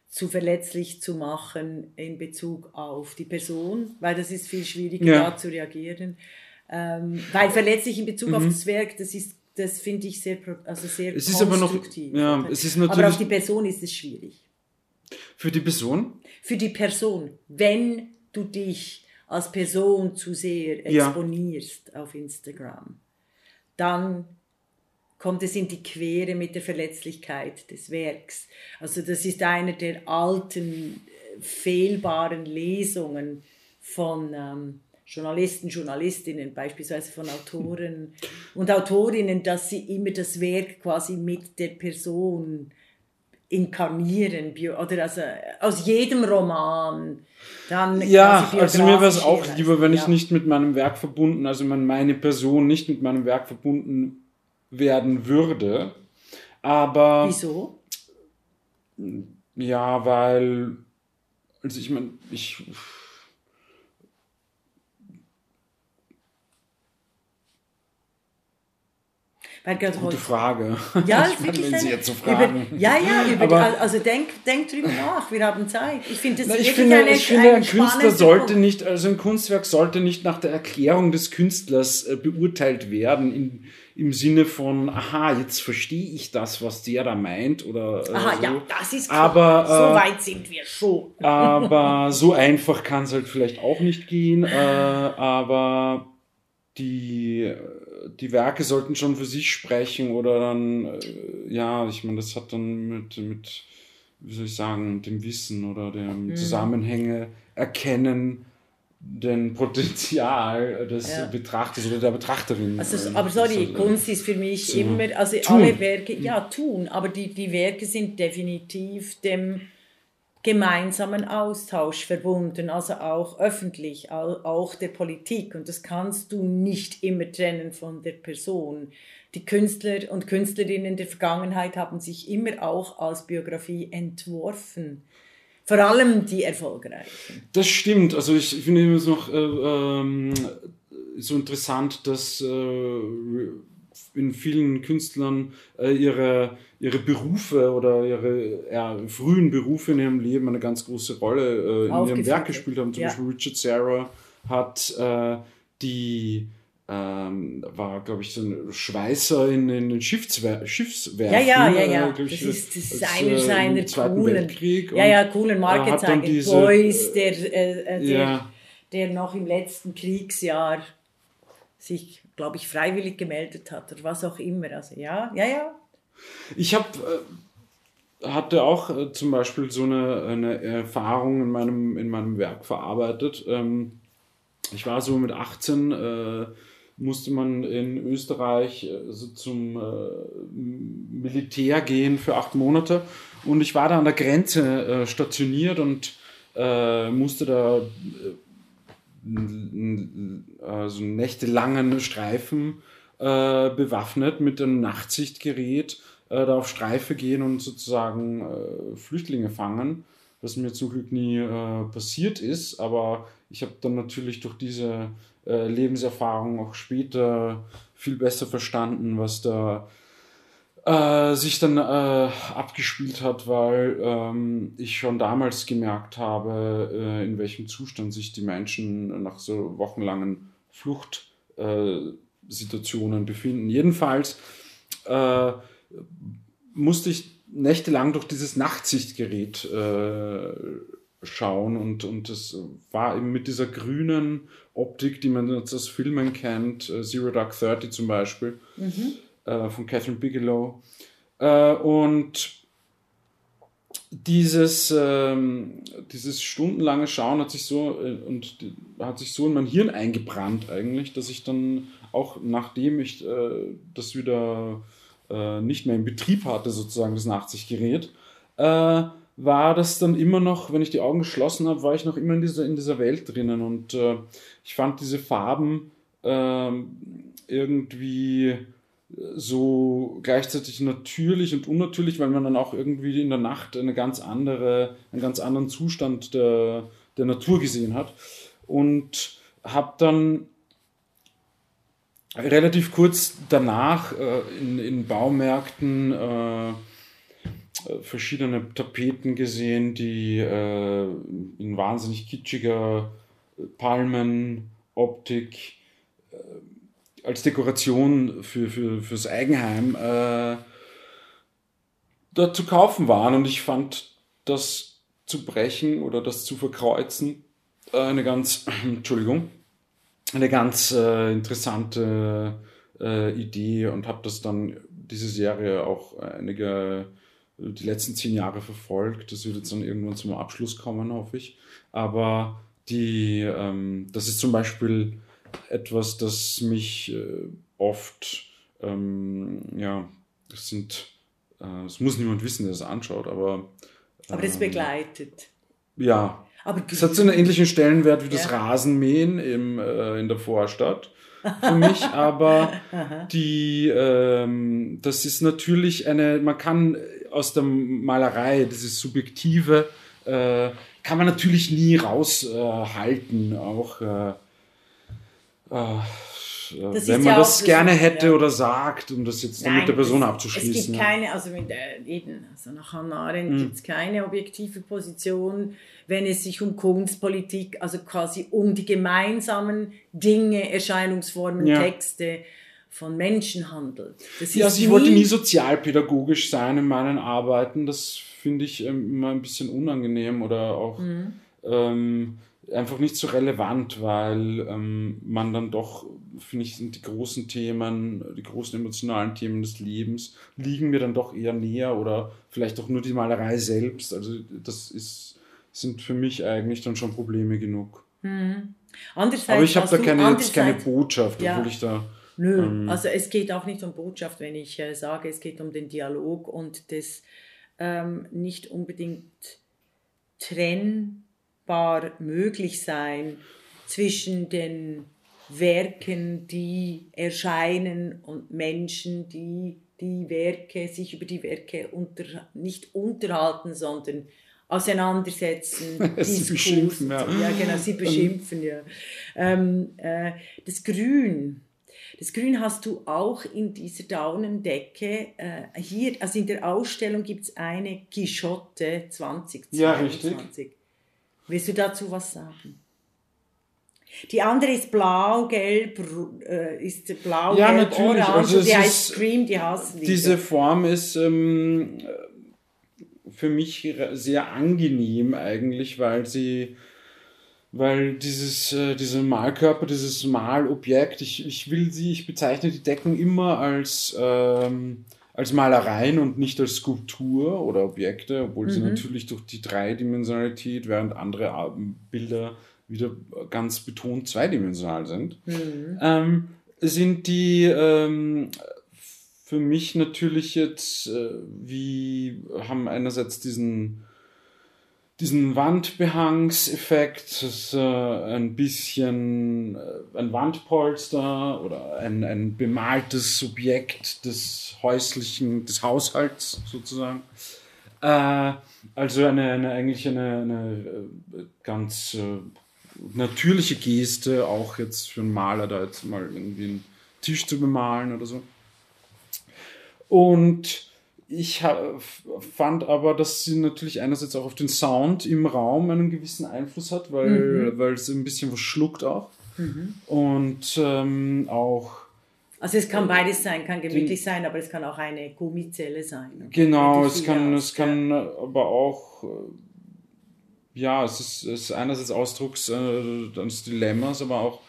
zu verletzlich zu machen in Bezug auf die Person, weil das ist viel schwieriger, ja. da zu reagieren. Ähm, weil verletzlich in Bezug mhm. auf das Werk, das ist, das finde ich sehr, also sehr es ist aber noch, ja, es ist natürlich, aber auf die Person ist es schwierig. Für die Person? Für die Person. Wenn du dich als Person zu sehr exponierst ja. auf Instagram, dann kommt es in die Quere mit der Verletzlichkeit des Werks. Also das ist eine der alten, fehlbaren Lesungen von ähm, Journalisten, Journalistinnen, beispielsweise von Autoren und Autorinnen, dass sie immer das Werk quasi mit der Person inkarnieren oder also aus jedem Roman dann ja also mir wäre es auch lieber wenn ja. ich nicht mit meinem Werk verbunden also wenn meine Person nicht mit meinem Werk verbunden werden würde. Aber wieso? Ja weil also ich meine ich Weil Gute heute, Frage. Ja, ich meine, wenn Sie jetzt so fragen. Über, ja, ja, über, Aber, also denk, denk drüber nach, wir haben Zeit. Ich, find, das na, ich finde, eine, ich finde, ein Künstler sollte nicht, also ein Kunstwerk sollte nicht nach der Erklärung des Künstlers äh, beurteilt werden, in, im Sinne von, aha, jetzt verstehe ich das, was der da meint. Oder, äh, aha, so. ja, das ist klar. Aber, so weit sind wir schon. aber so einfach kann es halt vielleicht auch nicht gehen. Äh, aber die die Werke sollten schon für sich sprechen oder dann, äh, ja, ich meine, das hat dann mit, mit, wie soll ich sagen, dem Wissen oder dem mhm. Zusammenhänge erkennen, den Potenzial des ja. Betrachters oder der Betrachterin. Also, aber sorry, also, Kunst ist für mich immer, also tun. alle Werke, ja, tun, aber die, die Werke sind definitiv dem gemeinsamen Austausch verbunden, also auch öffentlich, auch der Politik. Und das kannst du nicht immer trennen von der Person. Die Künstler und Künstlerinnen der Vergangenheit haben sich immer auch als Biografie entworfen. Vor allem die erfolgreichen. Das stimmt. Also ich, ich finde es noch äh, ähm, so interessant, dass äh, in vielen Künstlern äh, ihre, ihre Berufe oder ihre ja, frühen Berufe in ihrem Leben eine ganz große Rolle äh, in ihrem Werk gespielt haben. Zum ja. Beispiel Richard Serra hat äh, die ähm, war, glaube ich, so ein Schweißer in, in den Schiffswer Schiffswerfen. Ja, ja, ja, ja. Äh, das, ist, das ist als, einer seiner äh, coolen, Weltkrieg ja, ja, coolen Markenzeichen. Boys, der, äh, der, ja. der noch im letzten Kriegsjahr sich glaube ich, freiwillig gemeldet hat oder was auch immer. Also ja, ja, ja. Ich habe äh, hatte auch äh, zum Beispiel so eine, eine Erfahrung in meinem, in meinem Werk verarbeitet. Ähm, ich war so mit 18, äh, musste man in Österreich so zum Militär gehen für acht Monate und ich war da an der Grenze stationiert und musste da also nächtelangen Streifen äh, bewaffnet mit einem Nachtsichtgerät äh, da auf Streife gehen und sozusagen äh, Flüchtlinge fangen, was mir zum Glück nie äh, passiert ist, aber ich habe dann natürlich durch diese äh, Lebenserfahrung auch später viel besser verstanden, was da äh, sich dann abgespielt hat, weil ähm, ich schon damals gemerkt habe, in welchem Zustand sich die Menschen nach so wochenlangen Fluchtsituationen äh, befinden. Jedenfalls äh, musste ich nächtelang durch dieses Nachtsichtgerät äh, schauen und, und das war eben mit dieser grünen Optik, die man jetzt aus Filmen kennt, Zero Dark Thirty zum Beispiel. Mhm äh, von Catherine Bigelow. Äh, und dieses, ähm, dieses stundenlange Schauen hat sich so äh, und hat sich so in mein Hirn eingebrannt eigentlich, dass ich dann auch nachdem ich äh, das wieder äh, nicht mehr in Betrieb hatte, sozusagen das Nachtsichtgerät, äh, war das dann immer noch, wenn ich die Augen geschlossen habe, war ich noch immer in dieser, in dieser Welt drinnen und äh, ich fand diese Farben ähm, irgendwie so gleichzeitig natürlich und unnatürlich, weil man dann auch irgendwie in der Nacht eine ganz andere, einen ganz anderen Zustand der, der Natur gesehen hat. Und habe dann relativ kurz danach äh, in, in Baumärkten äh, verschiedene Tapeten gesehen, die äh, in wahnsinnig kitschiger Palmenoptik äh, als Dekoration für, für, fürs Eigenheim äh, dort zu kaufen waren. Und ich fand das zu brechen oder das zu verkreuzen äh, eine ganz, Entschuldigung, eine ganz äh, interessante äh, Idee und habe das dann diese Serie auch einige, die letzten zehn Jahre verfolgt. Das wird jetzt dann irgendwann zum Abschluss kommen, hoffe ich. Aber die, ähm, das ist zum Beispiel etwas, das mich äh, oft, ähm, ja, das sind, äh, es muss niemand wissen, der das anschaut, aber. aber das ähm, begleitet. Ja. Aber Es hat so einen ähnlichen Stellenwert wie das Ja. Rasenmähen im, äh, in der Vorstadt für mich, aber die, ähm, das ist natürlich eine, man kann aus der Malerei, dieses Subjektive, äh, kann man natürlich nie raushalten, äh, auch äh, äh, wenn man ja das gerne hätte ja. oder sagt, um das jetzt Nein, mit der Person es, abzuschließen. Es gibt keine, also mit äh, eben, also nach Hannah Arendt Mhm. gibt es keine objektive Position, wenn es sich um Kunstpolitik, also quasi um die gemeinsamen Dinge, Erscheinungsformen, Ja. Texte von Menschen handelt. Das Ja, also ich wollte nie sozialpädagogisch sein in meinen Arbeiten. Das finde ich ähm, immer ein bisschen unangenehm oder auch Mhm. ähm, einfach nicht so relevant, weil ähm, man dann doch, finde ich, sind die großen Themen, die großen emotionalen Themen des Lebens, liegen mir dann doch eher näher oder vielleicht auch nur die Malerei selbst. Also das ist, sind für mich eigentlich dann schon Probleme genug. Andererseits Aber ich habe da keine, jetzt keine Botschaft, Ja. obwohl ich da. Nö, Ähm, also es geht auch nicht um Botschaft, wenn ich äh, sage, es geht um den Dialog und das ähm, nicht unbedingt trennbar möglich sein zwischen den Werken, die erscheinen und Menschen, die die Werke, sich über die Werke unter, nicht unterhalten, sondern auseinandersetzen, Sie beschimpfen, ja. ja genau, sie beschimpfen, ja. Ähm, äh, das Grün, das Grün hast du auch in dieser Daunendecke. Äh, hier, also in der Ausstellung gibt es eine Quixote 2022. Ja, richtig. Willst du dazu was sagen? Die andere ist blau, gelb, äh, ist blau, Ja, gelb, natürlich. orange. Also die heißt ist- Scream, die Hassliebe. Diese Form ist ähm, für mich sehr angenehm eigentlich, weil sie, weil dieses, äh, diese Malkörper, dieses Malobjekt, ich, ich will sie, ich bezeichne die Decken immer als, ähm, als Malereien und nicht als Skulptur oder Objekte, obwohl sie natürlich durch die Dreidimensionalität, während andere Bilder wieder ganz betont zweidimensional sind. Ähm, sind die ähm, für mich natürlich jetzt äh, wie haben einerseits diesen diesen Wandbehangseffekt, das ist, äh, ein bisschen äh, ein Wandpolster oder ein, ein bemaltes Subjekt des häuslichen, des Haushalts sozusagen. Äh, also eine, eine eigentlich eine, eine äh, ganz äh, natürliche Geste, auch jetzt für einen Maler da jetzt mal irgendwie einen Tisch zu bemalen oder so. Und ich fand aber, dass sie natürlich einerseits auch auf den Sound im Raum einen gewissen Einfluss hat, weil, weil es ein bisschen was schluckt auch. Und ähm, auch Also es kann beides sein, kann gemütlich sein, aber es kann auch eine Gummizelle sein. Genau, es kann, aus- es kann aber auch, äh, ja, es ist, es ist einerseits Ausdrucks äh, eines Dilemmas, aber auch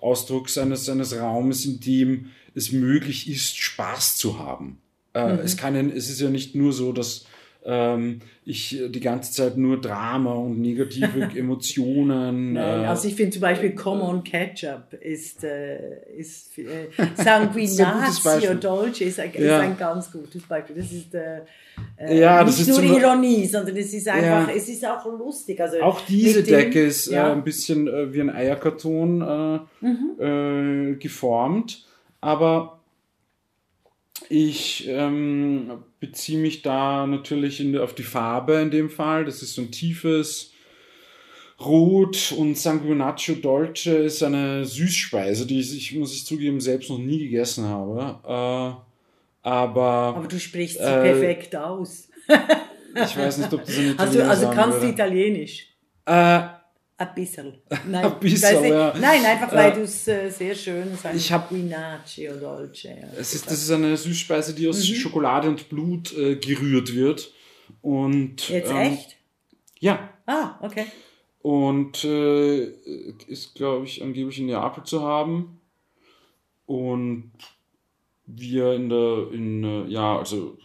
Ausdrucks eines, eines Raumes, in dem es möglich ist, Spaß zu haben. Äh, Mhm. es, kann, es ist ja nicht nur so, dass ähm, ich die ganze Zeit nur Drama und negative Emotionen. Nein, äh, also ich finde zum Beispiel Common Ketchup ist, äh, ist äh, Sanguinazio. Dolce ist ein, ist Ja. ein ganz gutes Beispiel. Das ist äh, äh, Ja, nicht nur Ironie, sondern es ist einfach, Ja. es ist auch lustig. Also Auch diese dem- Decke ist ja. äh, ein bisschen äh, wie ein Eierkarton äh, Mhm. äh, geformt, aber ich ähm, beziehe mich da natürlich in, auf die Farbe in dem Fall. Das ist so ein tiefes Rot und Sanguinaccio Dolce ist eine Süßspeise, die ich, ich muss ich zugeben, selbst noch nie gegessen habe. Äh, aber aber du sprichst sie Äh, perfekt aus. ich weiß nicht, ob das Also, Italiener also sagen kannst du würde. Italienisch? Äh, Ein bisschen. Nein, Ein bisschen, nicht. ja. Nein einfach weil Äh, du es äh, sehr schön sagst. ich hab- Guinaccio Dolce. Es ist, das ist eine Süßspeise, die aus Mhm. Schokolade und Blut äh, gerührt wird. Und, Jetzt ähm, echt? Ja. Ah, okay. Und äh, ist, glaube ich, angeblich in Neapel zu haben. Und wir in der, in, äh, ja, also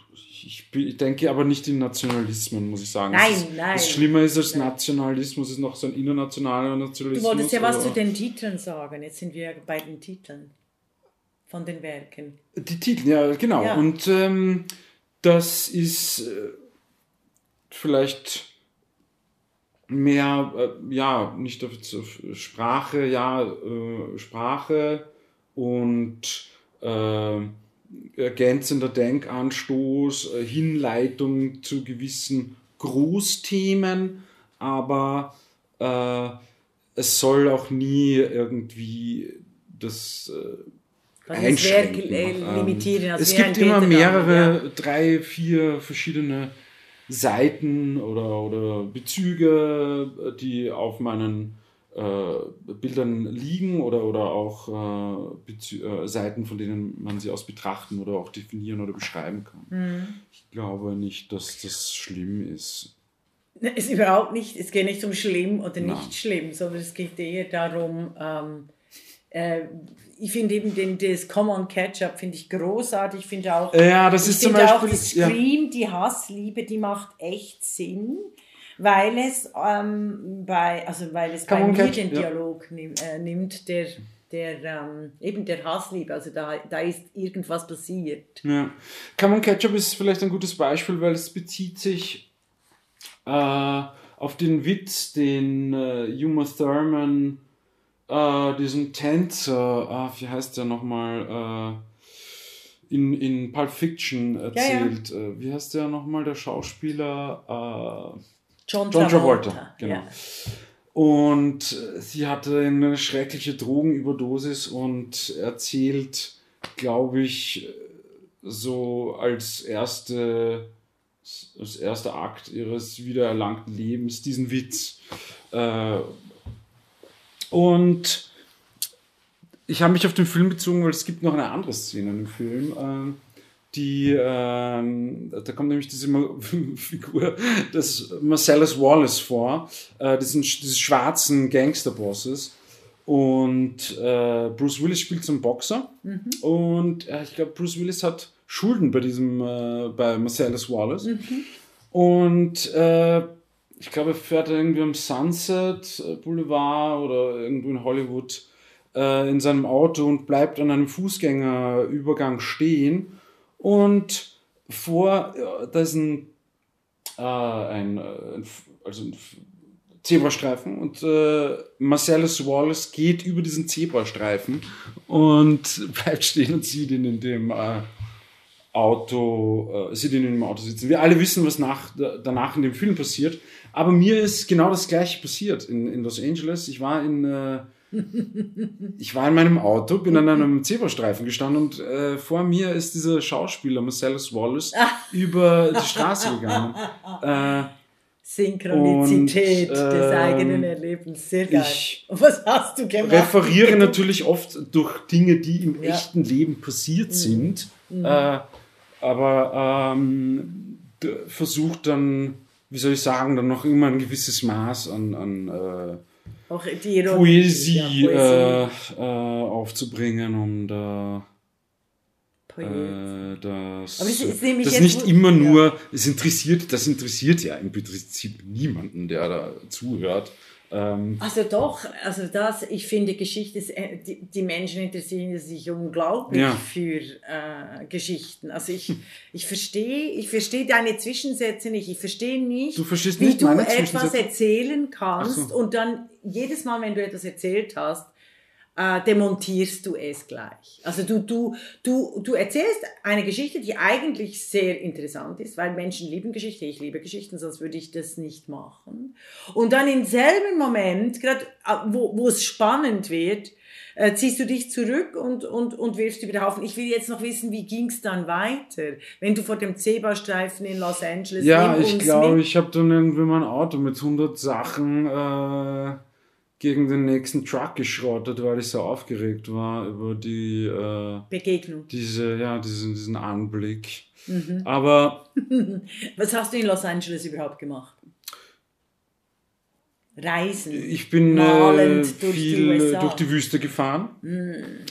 ich, ich denke aber nicht in Nationalismen, muss ich sagen. Nein, ist, nein. Das Schlimme ist als Nationalismus, ist noch so ein internationaler Nationalismus. Du wolltest ja was zu den Titeln sagen. Jetzt sind wir bei den Titeln von den Werken. Die Titel, ja, genau. Ja. Und ähm, das ist äh, vielleicht mehr, äh, ja, nicht auf, auf Sprache, ja, äh, Sprache und äh, ergänzender Denkanstoß, äh, Hinleitung zu gewissen Großthemen, aber äh, es soll auch nie irgendwie das äh, einschränken. äh. Also es gibt immer mehrere, David, drei, vier verschiedene Seiten oder, oder Bezüge, die auf meinen äh, Bildern liegen oder, oder auch äh, äh, Seiten, von denen man sie aus betrachten oder auch definieren oder beschreiben kann. Mhm. Ich glaube nicht, dass das schlimm ist. ja. Ist überhaupt nicht, es geht nicht um schlimm oder Nein. nicht schlimm, sondern es geht eher darum, ähm, äh, ich finde eben den, das Common Catch-up finde ich großartig, ich finde auch, Ja, das ich ist zum finde auch Beispiel. das ja. Scream, die Hassliebe, die macht echt Sinn, weil es ähm, bei, also weil es bei mir den ja. Dialog nimm, äh, nimmt, der, der ähm, eben der Hassliebe, also da, da ist irgendwas passiert. Ja. Common Ketchup ist vielleicht ein gutes Beispiel, weil es bezieht sich äh, auf den Witz, den äh, Uma Thurman, äh, diesen Tänzer, ah, wie heißt der nochmal, äh, in, in Pulp Fiction erzählt. Äh, wie heißt der nochmal, der Schauspieler? Äh, John John Travolta, Travolta, genau. Ja. Und äh, sie hatte eine schreckliche Drogenüberdosis und erzählt, glaube ich, äh, so als erste als erster Akt ihres wiedererlangten Lebens diesen Witz. Äh, und ich habe mich auf den Film bezogen, weil es gibt noch eine andere Szene im Film, ähm, die, ähm, da kommt nämlich diese Figur des Marcellus Wallace vor, äh, diesen, dieses schwarzen Gangsterbosses. Und äh, Bruce Willis spielt so einen Boxer. Und äh, ich glaube, Bruce Willis hat Schulden bei diesem, äh, bei Marcellus Wallace. Und äh, ich glaube, er fährt irgendwie am Sunset Boulevard oder irgendwo in Hollywood äh, in seinem Auto und bleibt an einem Fußgängerübergang stehen. Und vor, da ist ein, äh, ein, äh, also ein Zebrastreifen und äh, Marcellus Wallace geht über diesen Zebrastreifen und bleibt stehen und sieht ihn in dem äh, Auto, äh, sieht ihn in dem Auto sitzen. Wir alle wissen, was nach, danach in dem Film passiert, aber mir ist genau das gleiche passiert in, in Los Angeles. Ich war in, äh, ich war in meinem Auto, bin an einem Zebrastreifen gestanden und äh, vor mir ist dieser Schauspieler Marcellus Wallace über die Straße gegangen. Äh, Synchronizität Und, des ähm, eigenen Erlebens, sehr geil. ich Und was hast du gemacht? referiere natürlich oft durch Dinge, die im Ja. echten Leben passiert sind, äh, aber ähm, versucht dann, wie soll ich sagen, dann noch immer ein gewisses Maß an, an äh, Auch die. Poesie, ja, Äh, äh, aufzubringen, um da Poet. äh, das, Aber das ist nämlich das nicht immer ja. nur, es interessiert, das interessiert ja im Prinzip niemanden, der da zuhört. Ähm, Also doch, also das, ich finde Geschichte, ist, äh, die, die Menschen interessieren sich unglaublich Ja. für äh, Geschichten. Also ich, ich verstehe, ich verstehe deine Zwischensätze nicht. Ich verstehe nicht, Du verstehst wie nicht du etwas erzählen kannst so. und dann jedes Mal, wenn du etwas erzählt hast, äh, demontierst du es gleich. Also du, du, du, du erzählst eine Geschichte, die eigentlich sehr interessant ist, weil Menschen lieben Geschichte, ich liebe Geschichten, sonst würde ich das nicht machen. Und dann im selben Moment, gerade äh, wo, wo es spannend wird, äh, ziehst du dich zurück und, und, und wirfst über den Haufen. Ich will jetzt noch wissen, wie ging es dann weiter, wenn du vor dem Zebrastreifen in Los Angeles Ja, ich glaube, ich habe dann irgendwie mein Auto mit 100 Sachen äh, gegen den nächsten Truck geschrottet, weil ich so aufgeregt war über die äh, Begegnung. diese ja diesen diesen Anblick. Mhm. Aber Was hast du in Los Angeles überhaupt gemacht? Reisen. Ich bin äh, malend durch die viel USA. durch die Wüste gefahren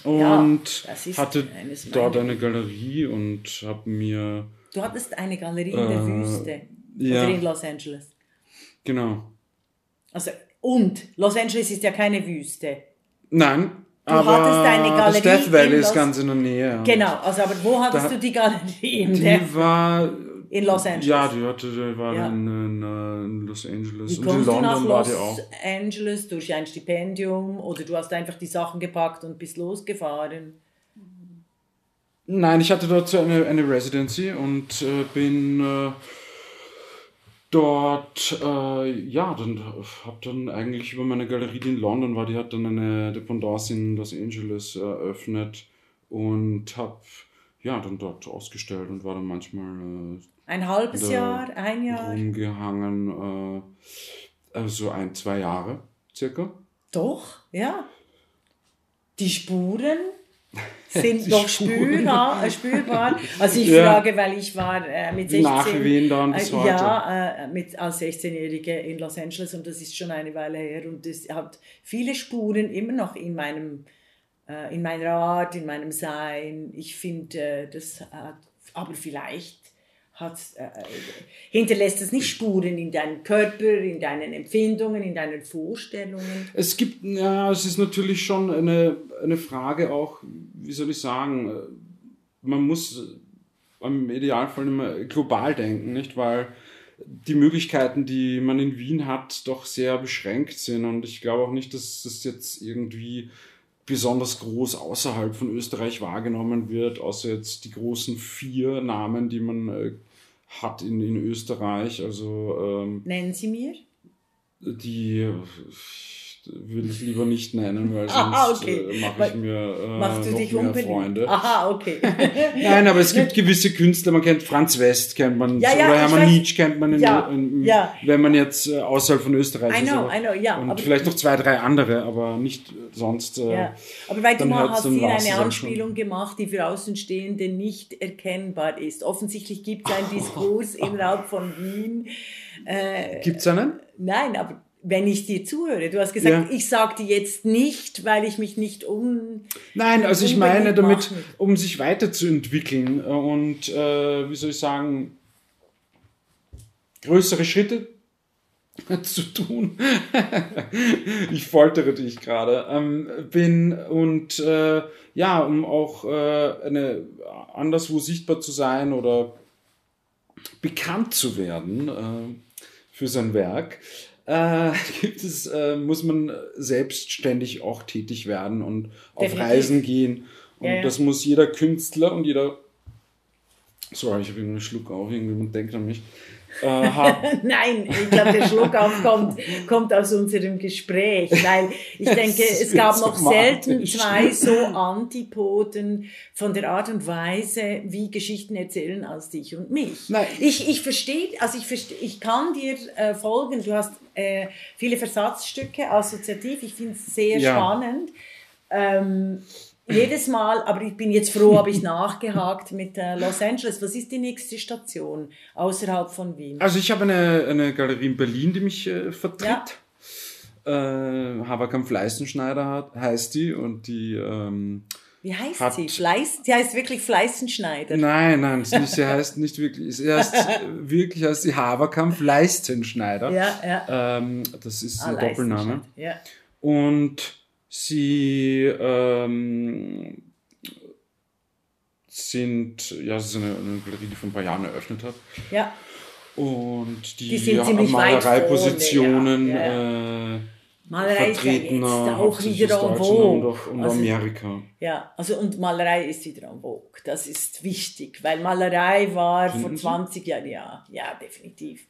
Ja, und ist hatte dort eine Galerie und habe mir Du hattest eine Galerie in der Äh, Wüste. ja. Oder in Los Angeles. genau. Also, und Los Angeles ist ja keine Wüste. Nein, Du aber hattest eine das Galerie Death Valley in ist Los- ganz in der Nähe. Genau, also aber wo hattest Da- du die Galerie? In, Die der, war in Los Angeles. ja, die hatte, die war Ja. in, in, äh, Los Angeles Wie und in du nach London war Los die auch. Angeles durch ein Stipendium oder du hast einfach die Sachen gepackt und bist losgefahren? Nein, ich hatte dort so eine, eine Residency und äh, bin äh, dort, äh, ja, dann habe dann eigentlich über meine Galerie, die in London war, die hat dann eine Dependance in Los Angeles eröffnet und habe ja dann dort ausgestellt und war dann manchmal Ein halbes Jahr, ein äh, Jahr? rumgehangen, äh, also ein, zwei Jahre circa. Doch, ja. Die Spuren sind noch spürbar, äh, spürbar. Also ich Ja. frage, weil ich war äh, mit Die 16... Nachwehen dauern bis äh, heute. Ja, äh, mit, als 16-Jährige in Los Angeles und das ist schon eine Weile her und es hat viele Spuren immer noch in meinem äh, in meiner Art, in meinem Sein. Ich finde, das hat, aber vielleicht äh, hinterlässt es nicht Spuren in deinem Körper, in deinen Empfindungen, in deinen Vorstellungen. Es gibt, ja, es ist natürlich schon eine, eine Frage auch, wie soll ich sagen, äh, man muss äh, im Idealfall immer global denken, nicht? Weil die Möglichkeiten, die man in Wien hat, doch sehr beschränkt sind und ich glaube auch nicht, dass das jetzt irgendwie besonders groß außerhalb von Österreich wahrgenommen wird, außer jetzt die großen vier Namen, die man äh, hat in, in Österreich. Also ähm, Nennen Sie mir? die äh, will ich lieber nicht nennen, weil sonst Aha, okay. äh, mache ich mir äh, Machst du noch dich mehr? Freunde. Aha, okay. Nein, aber es gibt gewisse Künstler, man kennt Franz West, kennt man, Ja, ja, oder Hermann weiß. Nietzsche kennt man, in, Ja, in, ja. wenn man jetzt äh, außerhalb von Österreich I ist. know, aber, I know, ja, Und aber- vielleicht noch zwei, drei andere, aber nicht sonst. Äh, Ja, aber weil du mal hast war's eine Anspielung gemacht, die für Außenstehende nicht erkennbar ist. Offensichtlich gibt es einen Diskurs innerhalb von Wien. Äh, Gibt's einen? nein, aber wenn ich dir zuhöre, du hast gesagt, Ja. ich sage dir jetzt nicht, weil ich mich nicht um... Nein, also ich meine damit, machen. um sich weiterzuentwickeln äh, und, äh, wie soll ich sagen, größere Schritte zu tun. ich foltere dich gerade. Ähm, bin und äh, ja, um auch äh, eine, anderswo sichtbar zu sein oder bekannt zu werden äh, für sein Werk, äh, gibt es, äh, muss man selbstständig auch tätig werden und auf Definitiv. Reisen gehen. Und ja. das muss jeder Künstler und jeder. Sorry, ich habe einen Schluck auf, irgendjemand denkt an mich. Äh, Nein, ich glaube, der Schluck aufkommt, kommt aus unserem Gespräch, weil ich denke, es gab noch selten zwei so Antipoden von der Art und Weise, wie Geschichten erzählen, als dich und mich. Nein. Ich, ich verstehe, also ich verstehe, ich kann dir äh, folgen, du hast äh, viele Versatzstücke, assoziativ, ich finde es sehr Ja. spannend. Ähm, jedes Mal, aber ich bin jetzt froh, habe ich nachgehakt mit äh, Los Angeles. Was ist die nächste Station außerhalb von Wien? also ich habe eine, eine Galerie in Berlin, die mich äh, vertritt. Äh, Haberkamp Fleißenschneider hat, heißt die und die ähm, Wie heißt Hat- sie? Fleiß, sie heißt wirklich Fleißenschneider. Nein, nein, sie heißt nicht wirklich. Sie heißt wirklich heißt sie Haberkamp Leistenschneider. Ja, ja. Ähm, das ist Ah, ihr Doppelname. Leistenschneider. Ja. Und sie ähm, sind, ja, es ist eine, eine Galerie, die vor ein paar Jahren eröffnet hat. ja. Und die, Die sind ziemlich weit Malereipositionen vorne, äh, Malerei ist ja vertreten äh, auch hauptsächlich wieder en und, vogue. auch, und Also- Amerika. Ja, also und Malerei ist wieder en vogue. Das ist wichtig, weil Malerei war vor Finden Sie? 20 Jahren, ja, ja, definitiv.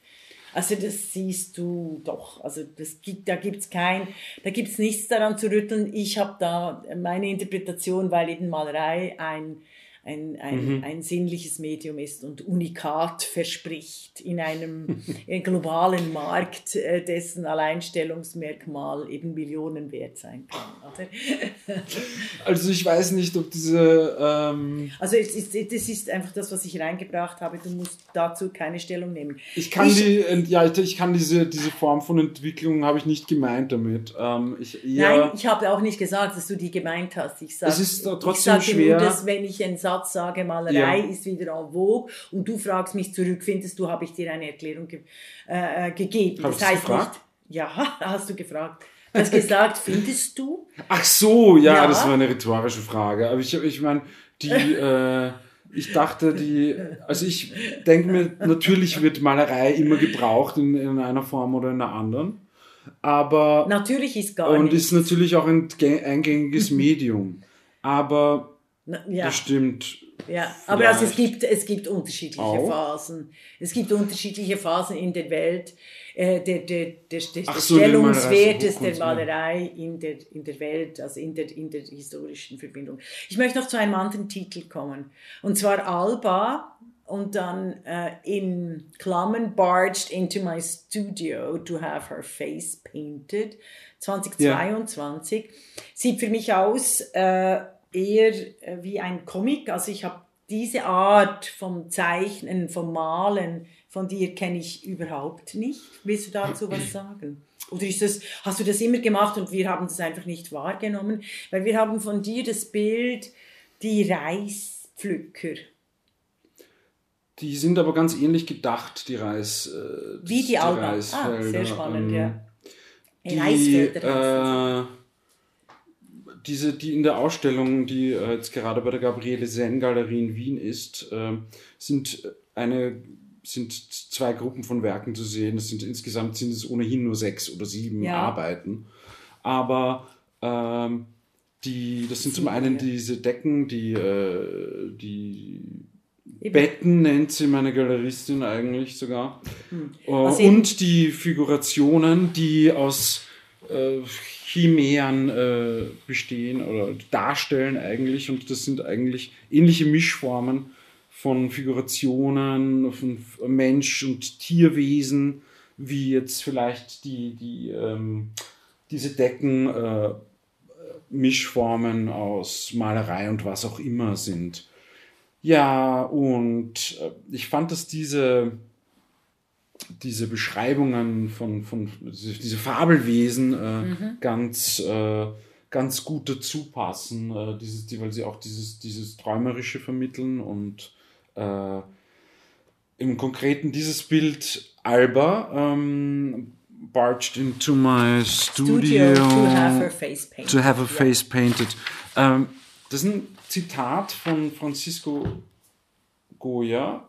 Also das siehst du doch. Also das gibt, da gibt's kein, da gibt's nichts daran zu rütteln. Ich habe da meine Interpretation, weil eben Malerei ein ein, ein, ein sinnliches Medium ist und Unikat verspricht in einem globalen Markt, äh, dessen Alleinstellungsmerkmal eben Millionen wert sein kann. Oder? Also ich weiß nicht, ob diese... Ähm also es ist, das ist einfach das, was ich reingebracht habe. Du musst dazu keine Stellung nehmen. Ich kann, ich, die, ja, ich kann diese, diese Form von Entwicklung, habe ich nicht gemeint damit. Ähm, ich eher, Nein, ich habe auch nicht gesagt, dass du die gemeint hast. Ich sage, es ist trotzdem ich schwer. nur, dass wenn ich einen Satz sage, Malerei ja. ist wieder en vogue und du fragst mich zurück, findest du, habe ich dir eine Erklärung ge äh, gegeben. Hab das heißt gefragt? nicht, ja, hast du gefragt. Du hast gesagt, findest du? Ach so, ja, ja, das war eine rhetorische Frage. Aber ich, ich meine, die, äh, ich dachte, die, also ich denke mir, natürlich wird Malerei immer gebraucht in, in einer Form oder in einer anderen. Aber. Natürlich ist gar Und nicht. ist natürlich auch ein eingängiges Medium. Aber. Na, ja. Das stimmt. Ja, aber also es gibt, es gibt unterschiedliche auch. Phasen. Es gibt unterschiedliche Phasen in der Welt äh, der, der, der, der so, Stellungswertes der Malerei in der, in der Welt, also in der, in der historischen Verbindung. Ich möchte noch zu einem anderen Titel kommen. Und zwar Alba und dann äh, in Klammern barged into my studio to have her face painted 2022 ja. sieht für mich aus äh, eher äh, wie ein Comic also ich habe diese Art vom Zeichnen vom Malen von dir kenne ich überhaupt nicht willst du dazu was sagen oder ist das, hast du das immer gemacht und wir haben das einfach nicht wahrgenommen? Weil wir haben von dir das Bild, die Reispflücker. Die sind aber ganz ähnlich gedacht, die Reis. Äh, Wie die, die Alba. Ah, sehr spannend, ähm, ja. Die, Reisfelder. Äh, diese, die in der Ausstellung, die äh, jetzt gerade bei der Gabriele Sen Galerie in Wien ist, äh, sind eine sind zwei Gruppen von Werken zu sehen. Das sind insgesamt sind es ohnehin nur sechs oder sieben ja. Arbeiten. Aber ähm, die, das sind zum einen diese Decken, die, äh, die Eben. Betten nennt sie meine Galeristin eigentlich sogar. Hm. Uh, und die Figurationen, die aus äh, Chimären äh, bestehen oder darstellen eigentlich. Und das sind eigentlich ähnliche Mischformen von Figurationen, von Mensch und Tierwesen, wie jetzt vielleicht die, die ähm, diese Decken äh, Mischformen aus Malerei und was auch immer sind. Ja, und äh, ich fand, dass diese, diese Beschreibungen von, von diese Fabelwesen äh, mhm. ganz, äh, ganz gut dazu passen, äh, dieses, die, weil sie auch dieses, dieses Träumerische vermitteln und äh, im Konkreten dieses Bild Alba ähm, barged into my studio, studio, to have her face painted. To have her face painted. Ähm, das ist ein Zitat von Francisco Goya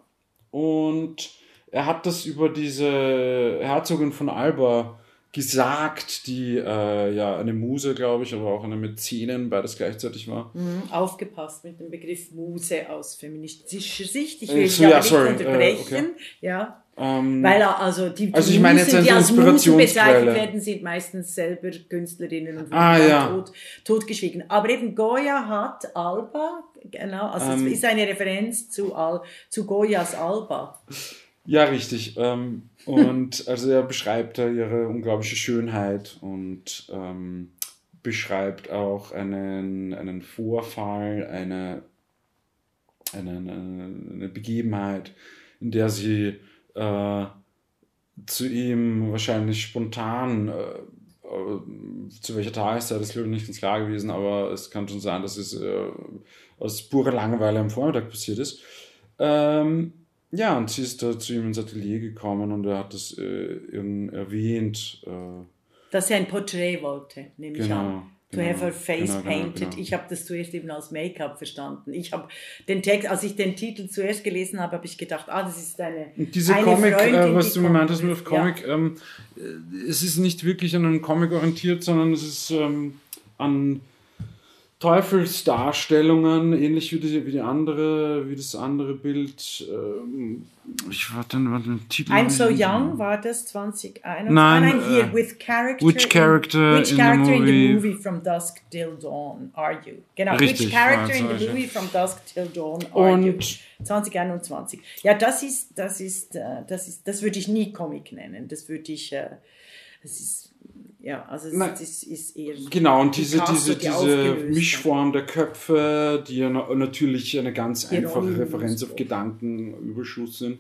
und er hat das über diese Herzogin von Alba gesagt, die äh, ja eine Muse, glaube ich, aber auch eine Mäzenin, beides gleichzeitig war. Mhm, aufgepasst mit dem Begriff Muse aus feministischer Sicht. Ich will äh, so, ja, nicht sorry, unterbrechen. Äh, okay. Ja. Ähm, Weil also die, die also ich meine Musen, die als Musen bezeichnet werden, sind meistens selber Künstlerinnen und ah, ja. tot, totgeschwiegen. Aber eben Goya hat Alba, genau, also ähm, es ist eine Referenz zu, Al, zu Goyas Alba. Ja, richtig. Ähm, und also er beschreibt da ihre unglaubliche Schönheit und ähm, beschreibt auch einen, einen Vorfall, eine, eine, eine Begebenheit, in der sie äh, zu ihm wahrscheinlich spontan, äh, äh, zu welcher Tageszeit ist glaube ich nicht ganz klar gewesen, aber es kann schon sein, dass es äh, aus purer Langeweile am Vormittag passiert ist. Ähm, ja, und sie ist da zu ihm ins Atelier gekommen und er hat das äh, erwähnt. Äh, Dass er ein Porträt wollte, nehme genau. ich an. To genau, have her face genau, genau painted. Genau, ich habe das zuerst eben als Make-up verstanden. Ich habe den Text, als ich den Titel zuerst gelesen habe, habe ich gedacht, ah, das ist eine. Diese eine Comic, Freundin, äh, was du gemeint hast mit Comic, ja. ähm, äh, es ist nicht wirklich an einem Comic orientiert, sondern es ist ähm, an Teufelsdarstellungen, ähnlich wie die, wie die andere, wie das andere Bild. Ähm, ich warte, warte, den Titel. I'm So Young war das 2021. Nein, nein, hier, äh, with character. Which character, in, which character in, the in the movie from dusk till dawn are you? Genau, Richtig, which character in the movie from dusk till dawn are Und you? 2021. Ja, das ist, das ist, äh, das ist, das würde ich nie Comic nennen. Das würde ich, äh, das ist ja, also es, Nein, ist, ist eher. Genau, und diese, diese, die diese Mischform der Köpfe, die ja na- natürlich eine ganz einfache. Referenz auf Gedankenüberschuss sind.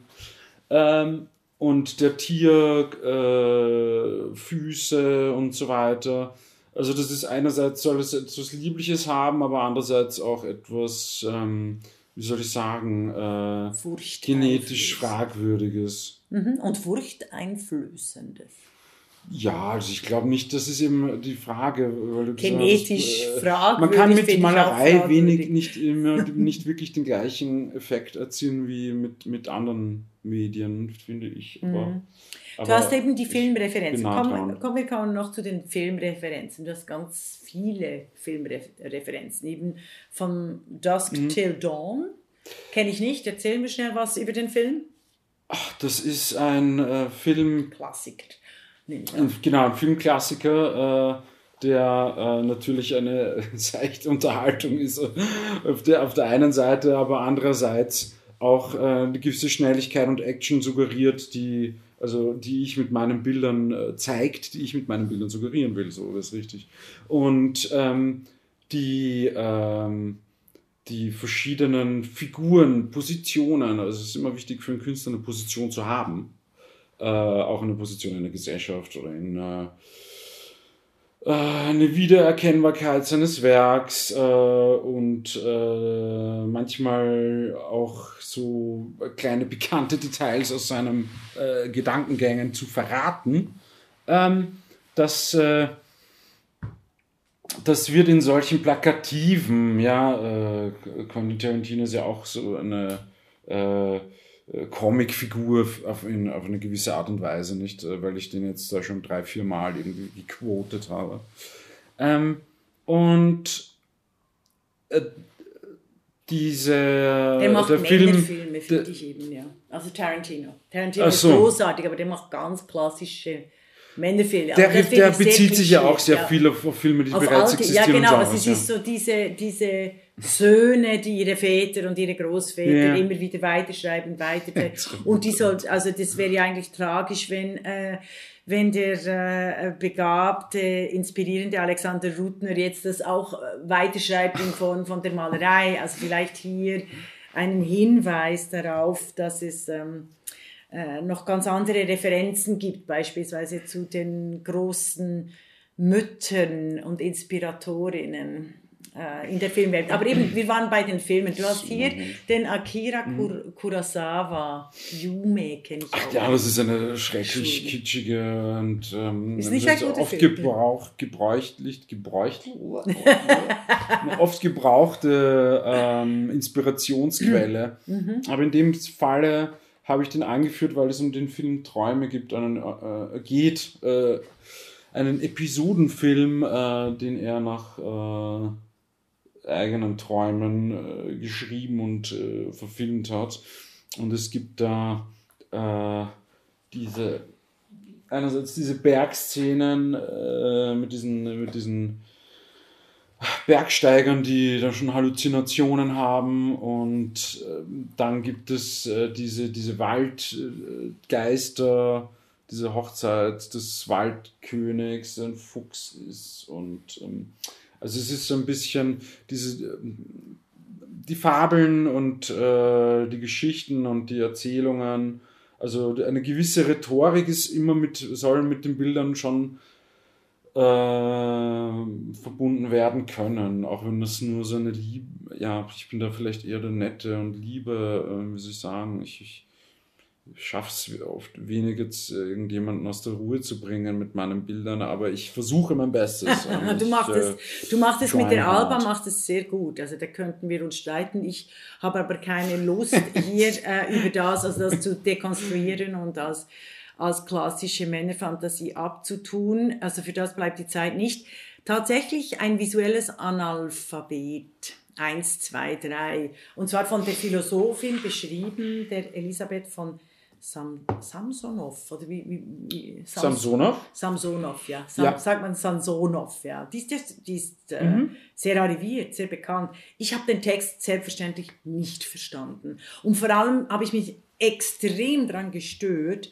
Ähm, und der Tier, äh, Füße und so weiter. Also das ist einerseits soll es etwas Liebliches haben, aber andererseits auch etwas, ähm, wie soll ich sagen, äh, genetisch fragwürdiges. Mhm. Und furchteinflößendes. Ja, also ich glaube nicht, das ist eben die Frage. Weil du Genetisch hast, äh, fragwürdig. Man kann mit Malerei wenig, nicht, immer, nicht wirklich den gleichen Effekt erzielen wie mit, mit anderen Medien, finde ich. Aber, Mhm. Du aber hast eben die Filmreferenzen. nah Kommen, wir kommen noch zu den Filmreferenzen. Du hast ganz viele Filmreferenzen. Eben von Dusk Mhm. Till Dawn. Kenne ich nicht. Erzähl mir schnell was über den Film. Ach, das ist ein äh, Film, Klassiker. An. ein, genau, ein Filmklassiker, äh, der äh, natürlich eine seichte Unterhaltung ist auf der, auf der einen Seite, aber andererseits auch äh, eine gewisse Schnelligkeit und Action suggeriert, die also die ich mit meinen Bildern äh, zeigt, die ich mit meinen Bildern suggerieren will, so ist richtig. Und ähm, die ähm, die verschiedenen Figuren, Positionen, also es ist immer wichtig für einen Künstler eine Position zu haben, äh, auch eine Position in der Gesellschaft oder in äh, äh, eine Wiedererkennbarkeit seines Werks äh, und äh, manchmal auch so kleine pikante Details aus seinen äh, Gedankengängen zu verraten. Ähm, das, äh, das wird in solchen Plakativen, ja, Quentin Tarantino ist ja auch so eine Comicfigur auf, in, auf eine gewisse Art und Weise, nicht? Äh, Weil ich den jetzt da schon drei, vier Mal irgendwie gequotet habe. Ähm, und äh, diese Der macht der Film, der- finde ich eben, ja. Also Tarantino. Tarantino Ach ist so. großartig, aber der macht ganz klassische Männerfilme. der, Aber der sehr bezieht sich ja auch sehr ja. viel auf, auf Filme, die auf bereits alte, ja existieren. genau, und also es Genres, ist so diese, diese Söhne, die ihre Väter und ihre Großväter Ja. immer wieder weiterschreiben, weiter und die soll, also das wäre ja eigentlich tragisch, wenn äh, wenn der äh, begabte, inspirierende Alexander Rutner jetzt das auch äh, weiterschreibt in Form von der Malerei, also vielleicht hier einen Hinweis darauf, dass es ähm, äh, noch ganz andere Referenzen gibt, beispielsweise zu den großen Müttern und Inspiratorinnen äh, in der Filmwelt. Aber eben, wir waren bei den Filmen. Du hast hier den Akira Kur Kurosawa, Yume kenne ich Ach auch. ja, das ist eine schrecklich kitschige und ähm, Ist nicht ein guter oft Film. gebraucht, gebräuchtlich, gebräucht, eine oft gebrauchte ähm, Inspirationsquelle. Mhm. Aber in dem Falle habe ich den eingeführt, weil es um den Film Träume gibt, einen, äh, geht, äh, einen Episodenfilm, äh, den er nach äh, eigenen Träumen äh, geschrieben und äh, verfilmt hat. Und es gibt da äh, diese einerseits diese Bergszenen äh, mit diesen mit diesen Bergsteigern, die da schon Halluzinationen haben. Und ähm, dann gibt es äh, diese, diese Waldgeister, diese Hochzeit des Waldkönigs, der ein Fuchs ist. Und ähm, also es ist so ein bisschen diese ähm, die Fabeln und äh, die Geschichten und die Erzählungen, also eine gewisse Rhetorik ist immer mit, soll mit den Bildern schon äh, verbunden werden können, auch wenn das nur so eine Liebe, ja, ich bin da vielleicht eher der Nette und Liebe, äh, wie soll ich sagen, ich, ich schaffe es oft wenig jetzt irgendjemanden aus der Ruhe zu bringen mit meinen Bildern, aber ich versuche mein Bestes. Du machst äh, es, du machst es mit der hard. Alba, machst es sehr gut. Also da könnten wir uns streiten. Ich habe aber keine Lust hier äh, über das, also das zu dekonstruieren und als als klassische Männerfantasie abzutun. Also für das bleibt die Zeit nicht. tatsächlich ein visuelles Analphabet. Eins, zwei, drei. Und zwar von der Philosophin beschrieben, der Elisabeth von Sam, Samsonov oder wie, wie, wie Sams Samsonov? Samsonov, ja. Sam, ja. Sagt man Samsonov, ja. Die ist, die ist äh, mhm. sehr arriviert, sehr bekannt. Ich habe den Text selbstverständlich nicht verstanden. Und vor allem habe ich mich extrem daran gestört,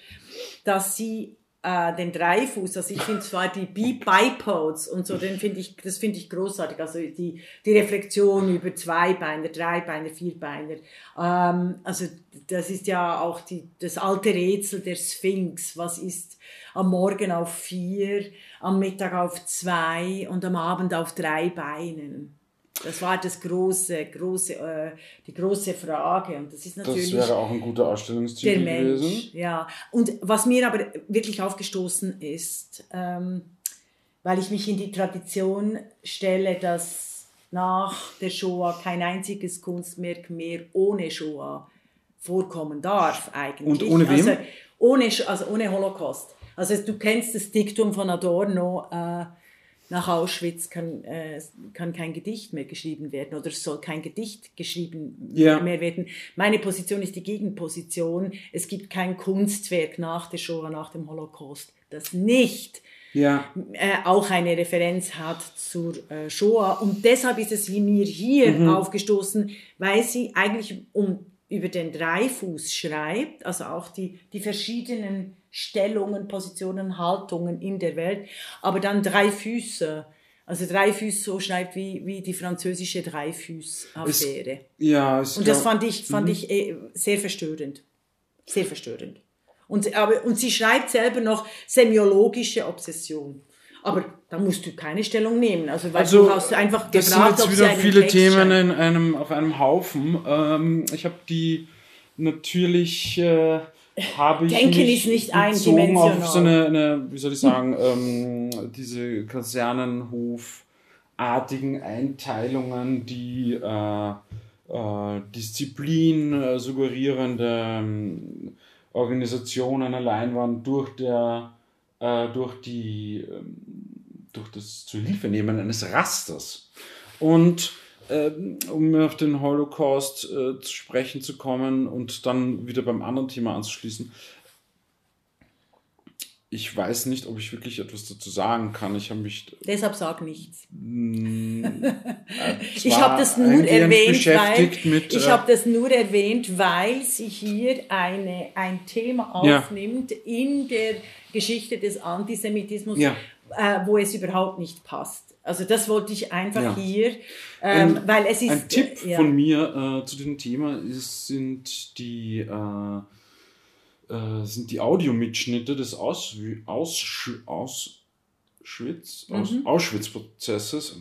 dass sie äh, den Dreifuß, also ich finde zwar die Bipods und so, den finde ich, das finde ich großartig, also die, die Reflexion über Zweibeiner, Dreibeiner, Vierbeiner, ähm, also das ist ja auch die, das alte Rätsel der Sphinx, was ist am Morgen auf vier, am Mittag auf zwei und am Abend auf drei Beinen. Das war das große, große, äh, die große Frage. Und das ist natürlich. Das wäre auch ein guter Ausstellungstitel der Mensch, gewesen. Ja. Und was mir aber wirklich aufgestoßen ist, ähm, weil ich mich in die Tradition stelle, dass nach der Shoah kein einziges Kunstwerk mehr ohne Shoah vorkommen darf eigentlich. Und ohne wem? Also ohne, also ohne Holocaust. Also du kennst das Diktum von Adorno, äh, nach Auschwitz kann, äh, kann kein Gedicht mehr geschrieben werden oder es soll kein Gedicht geschrieben ja. mehr werden. Meine Position ist die Gegenposition. Es gibt kein Kunstwerk nach der Shoah, nach dem Holocaust, das nicht ja. äh, auch eine Referenz hat zur äh, Shoah. Und deshalb ist es wie mir hier mhm. aufgestoßen, weil sie eigentlich um, über den Dreifuß schreibt, also auch die, die verschiedenen Stellungen, Positionen, Haltungen in der Welt, aber dann drei Füße. Also drei Füße so schreibt wie, wie die französische Dreifuß-Affäre. Ja, es Und das fand ich, fand mhm. ich äh, sehr verstörend. Sehr verstörend. Und, aber, und sie schreibt selber noch semiologische Obsession. Aber da musst du keine Stellung nehmen. Also, weil also, du hast einfach das gefragt, sind jetzt wieder viele Text Themen in einem, auf einem Haufen. Ähm, ich habe die natürlich äh, habe ich Denken mich ist nicht eindimensional. auf so eine, eine, wie soll ich sagen, ähm, diese Kasernenhofartigen Einteilungen, die äh, äh, Disziplin äh, suggerierende ähm, Organisationen allein waren durch der äh, durch die ähm, durch das Zuhilfenehmen eines Rasters und ähm, um auf den Holocaust äh, zu sprechen zu kommen und dann wieder beim anderen Thema anzuschließen. Ich weiß nicht, ob ich wirklich etwas dazu sagen kann. Ich habe mich. Deshalb sag nichts. Mm, äh, ich habe das nur erwähnt, weil mit, ich äh, habe das nur erwähnt, weil sie hier eine, ein Thema aufnimmt ja. in der Geschichte des Antisemitismus, ja. Äh, wo es überhaupt nicht passt. Also das wollte ich einfach ja. hier, ähm, weil es ist... Ein Tipp äh, ja. von mir äh, zu dem Thema ist, sind die... Äh, äh sind die Audiomitschnitte des Aus, Aus, Auschwitz, Aus, mhm. Auschwitz-Prozesses,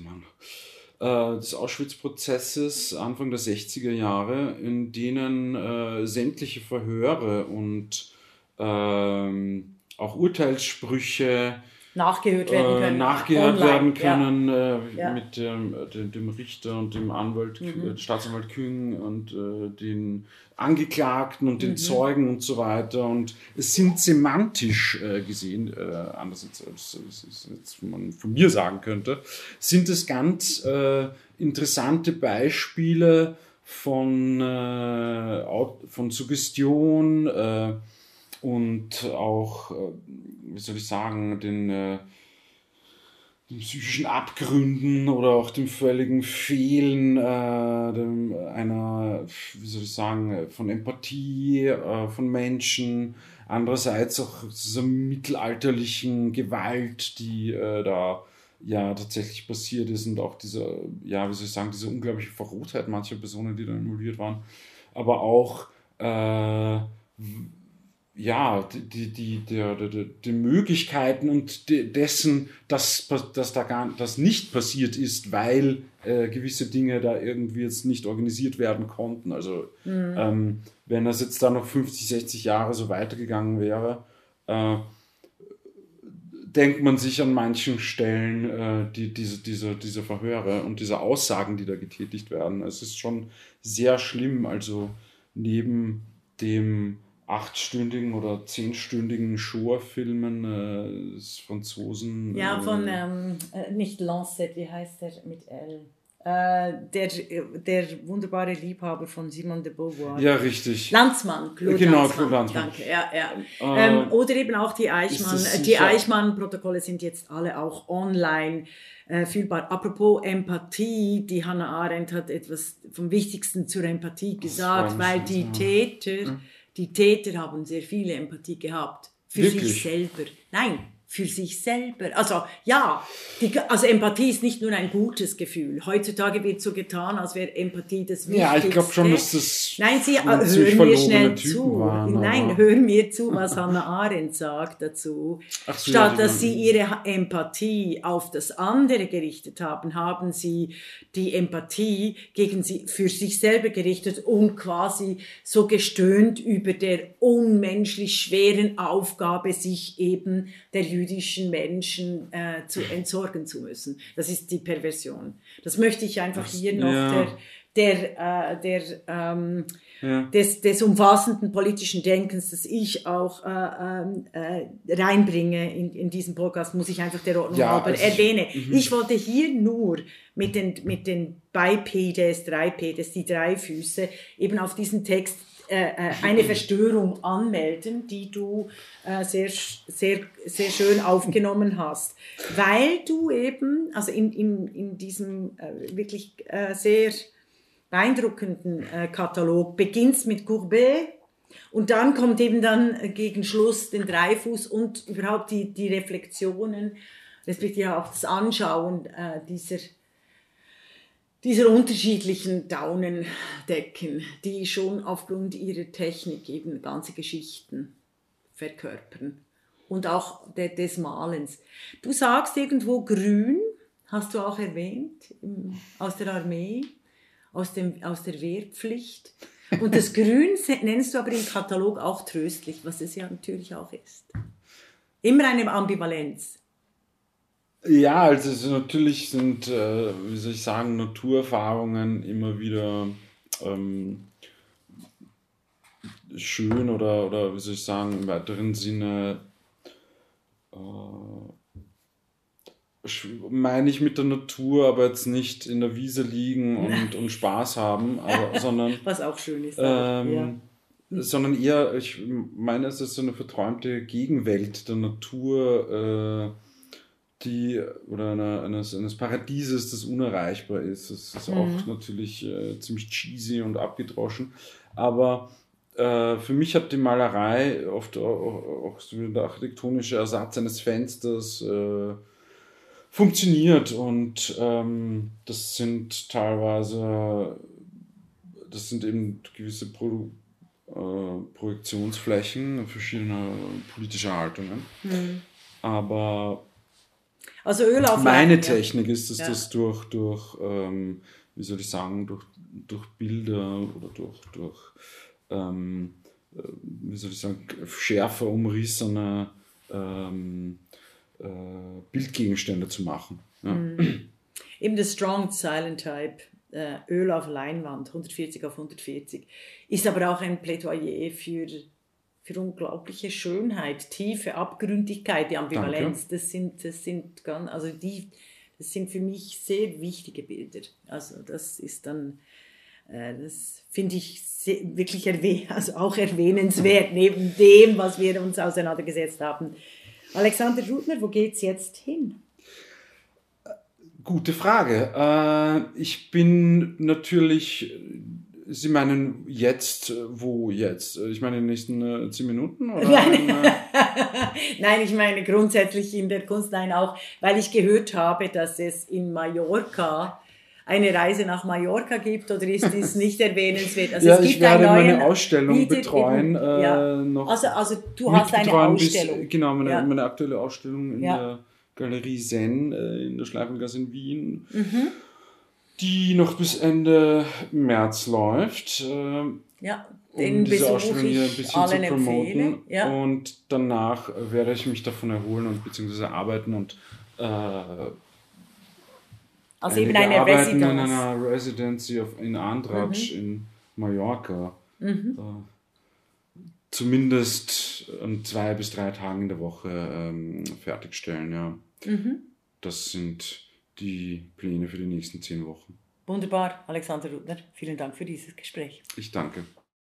oh äh, des Auschwitz-Prozesses Anfang der 60er Jahre, in denen äh, sämtliche Verhöre und ähm, auch Urteilssprüche nachgehört werden können. Äh, nachgehört online. werden können ja. Äh, ja. mit dem, dem, dem, Richter und dem Anwalt, mhm. Äh, Staatsanwalt Küng und äh, den Angeklagten und den mhm. Zeugen und so weiter. Und es sind semantisch äh, gesehen, äh, anders als, als, man von mir sagen könnte, sind es ganz äh, interessante Beispiele von, äh, von Suggestion, äh, und auch, äh, wie soll ich sagen, den, äh, den psychischen Abgründen oder auch dem völligen Fehlen äh, dem, einer, wie soll ich sagen, von Empathie äh, von Menschen. Andererseits auch dieser mittelalterlichen Gewalt, die äh, da ja tatsächlich passiert ist und auch diese, ja, wie soll ich sagen, diese unglaubliche Verrotheit mancher Personen, die da involviert waren. Aber auch ja, die, die, die, die, Möglichkeiten und dessen, dass, dass da gar das nicht passiert ist, weil äh, gewisse Dinge da irgendwie jetzt nicht organisiert werden konnten. Also mhm. ähm, wenn das jetzt da noch 50, 60 Jahre so weitergegangen wäre, äh, denkt man sich an manchen Stellen äh, die, diese, diese, diese Verhöre und diese Aussagen, die da getätigt werden. Es ist schon sehr schlimm. Also neben dem achtstündigen oder zehnstündigen Shoah-Filmen äh, des Franzosen. Ja, äh, von, ähm, äh, nicht Lancet, wie heißt der mit L? Äh, der, der wunderbare Liebhaber von Simone de Beauvoir. Ja, richtig. Landsmann, Claude Genau, Landsmann. Claude Landsmann. Danke, ja, ja. Äh, ähm, oder eben auch die Eichmann. Die Eichmann-Protokolle sind jetzt alle auch online äh, fühlbar. Apropos Empathie, die Hannah Arendt hat etwas vom Wichtigsten zur Empathie gesagt, weil die ja. Die Täter haben sehr viele Empathie gehabt. Für sich Wirklich? selber. Nein, für sich selber. Also ja, die, also Empathie ist nicht nur ein gutes Gefühl. Heutzutage wird so getan, als wäre Empathie das Wichtigste. Ja, ich glaube schon, dass das Nein, Sie, hören mir schnell Typen zu. waren, Nein, hören mir zu, was Hannah Arendt sagt dazu. Ach so, ja, Statt die dass Sie Ihre Empathie auf das andere gerichtet haben, haben Sie die Empathie gegen Sie für sich selber gerichtet und quasi so gestöhnt über der unmenschlich schweren Aufgabe, sich eben der jüdischen Menschen äh, zu entsorgen zu müssen. Das ist die Perversion. Das möchte ich einfach hier noch ja. der, der, äh, der ähm, Ja. des, des umfassenden politischen Denkens, das ich auch äh, ähm, äh, reinbringe in, in diesen Podcast, muss ich einfach der Ordnung Ja, halber also ich- erwähne. Ich wollte hier nur mit den, mit den Bipedes, Dreipedes, die drei Füße, eben auf diesen Text eine Verstörung anmelden, die du äh, sehr, sehr, sehr schön aufgenommen hast. Weil du eben, also in, in, in diesem äh, wirklich äh, sehr beeindruckenden äh, Katalog beginnst mit Courbet und dann kommt eben dann äh, gegen Schluss den Dreifuß und überhaupt die, die Reflexionen, respektive auch das Anschauen äh, dieser, dieser unterschiedlichen Daunendecken, die schon aufgrund ihrer Technik eben ganze Geschichten verkörpern. Und auch de, des Malens. Du sagst irgendwo grün, hast du auch erwähnt, im, aus der Armee, aus, dem, aus der Wehrpflicht. Und das Grün nennst du aber im Katalog auch tröstlich, was es ja natürlich auch ist. Immer eine Ambivalenz. Ja, also natürlich sind, äh, wie soll ich sagen, Naturerfahrungen immer wieder ähm, schön oder, oder wie soll ich sagen, im weiteren Sinne äh, meine ich mit der Natur, aber jetzt nicht in der Wiese liegen und, und Spaß haben, aber, sondern Was auch schön ist. ähm, ja. sondern eher, ich meine, es ist so eine verträumte Gegenwelt der Natur, äh, die, oder eine, eines, eines Paradieses, das unerreichbar ist. Das ist auch natürlich äh, ziemlich cheesy und abgedroschen, aber äh, für mich hat die Malerei oft auch, auch so der architektonische Ersatz eines Fensters äh, funktioniert und ähm, das sind teilweise, das sind eben gewisse Pro, äh, Projektionsflächen verschiedener politischer Haltungen. Aber Also Ölauflage. meine ja. Technik ist es, Ja. das durch, durch ähm, wie soll ich sagen, durch, durch Bilder oder durch, durch ähm, äh, wie soll ich sagen, schärfer umrissene ähm, äh, Bildgegenstände zu machen. Ja. Mhm. Eben das Strong Silent Type, äh, Öl auf Leinwand, 140 auf 140, ist aber auch ein Plädoyer für, für unglaubliche Schönheit, Tiefe, Abgründigkeit, die Ambivalenz. Das sind, das sind ganz, also die, das sind für mich sehr wichtige Bilder. Also das ist dann, äh, das finde ich sehr, wirklich erwäh also auch erwähnenswert, neben dem, was wir uns auseinandergesetzt haben. Alexander Rudner, wo geht's jetzt hin? Gute Frage. Äh, ich bin natürlich, Sie meinen jetzt, äh, wo jetzt? Äh, Ich meine in den nächsten äh, zehn Minuten? Oder Nein. Äh, Nein, ich meine grundsätzlich in der Kunst, nein auch, weil ich gehört habe, dass es in Mallorca eine Reise nach Mallorca gibt oder ist dies nicht erwähnenswert? Also ja, es ich gibt werde einen meine Ausstellung bietet betreuen. äh, ja. noch Also, also du hast eine mitbetreuen bis- Ausstellung. genau, meine, Ja. meine aktuelle Ausstellung in Ja. der Galerie Zen äh, in der Schleifengasse in Wien, Mhm. Die noch bis Ende März läuft. Äh, ja, um den diese Besuch Ausstellung hier ein ich bisschen zu promoten. Ja. Und danach werde ich mich davon erholen und beziehungsweise arbeiten und äh, Also eben eine Arbeiten in Residenz. Mhm. einer Residency auf, in Andratsch in Mallorca äh, zumindest an zwei bis drei Tagen in der Woche ähm, fertigstellen. Ja. Mhm. Das sind die Pläne für die nächsten zehn Wochen. Wunderbar, Alexander Rudner. Vielen Dank für dieses Gespräch. Ich danke.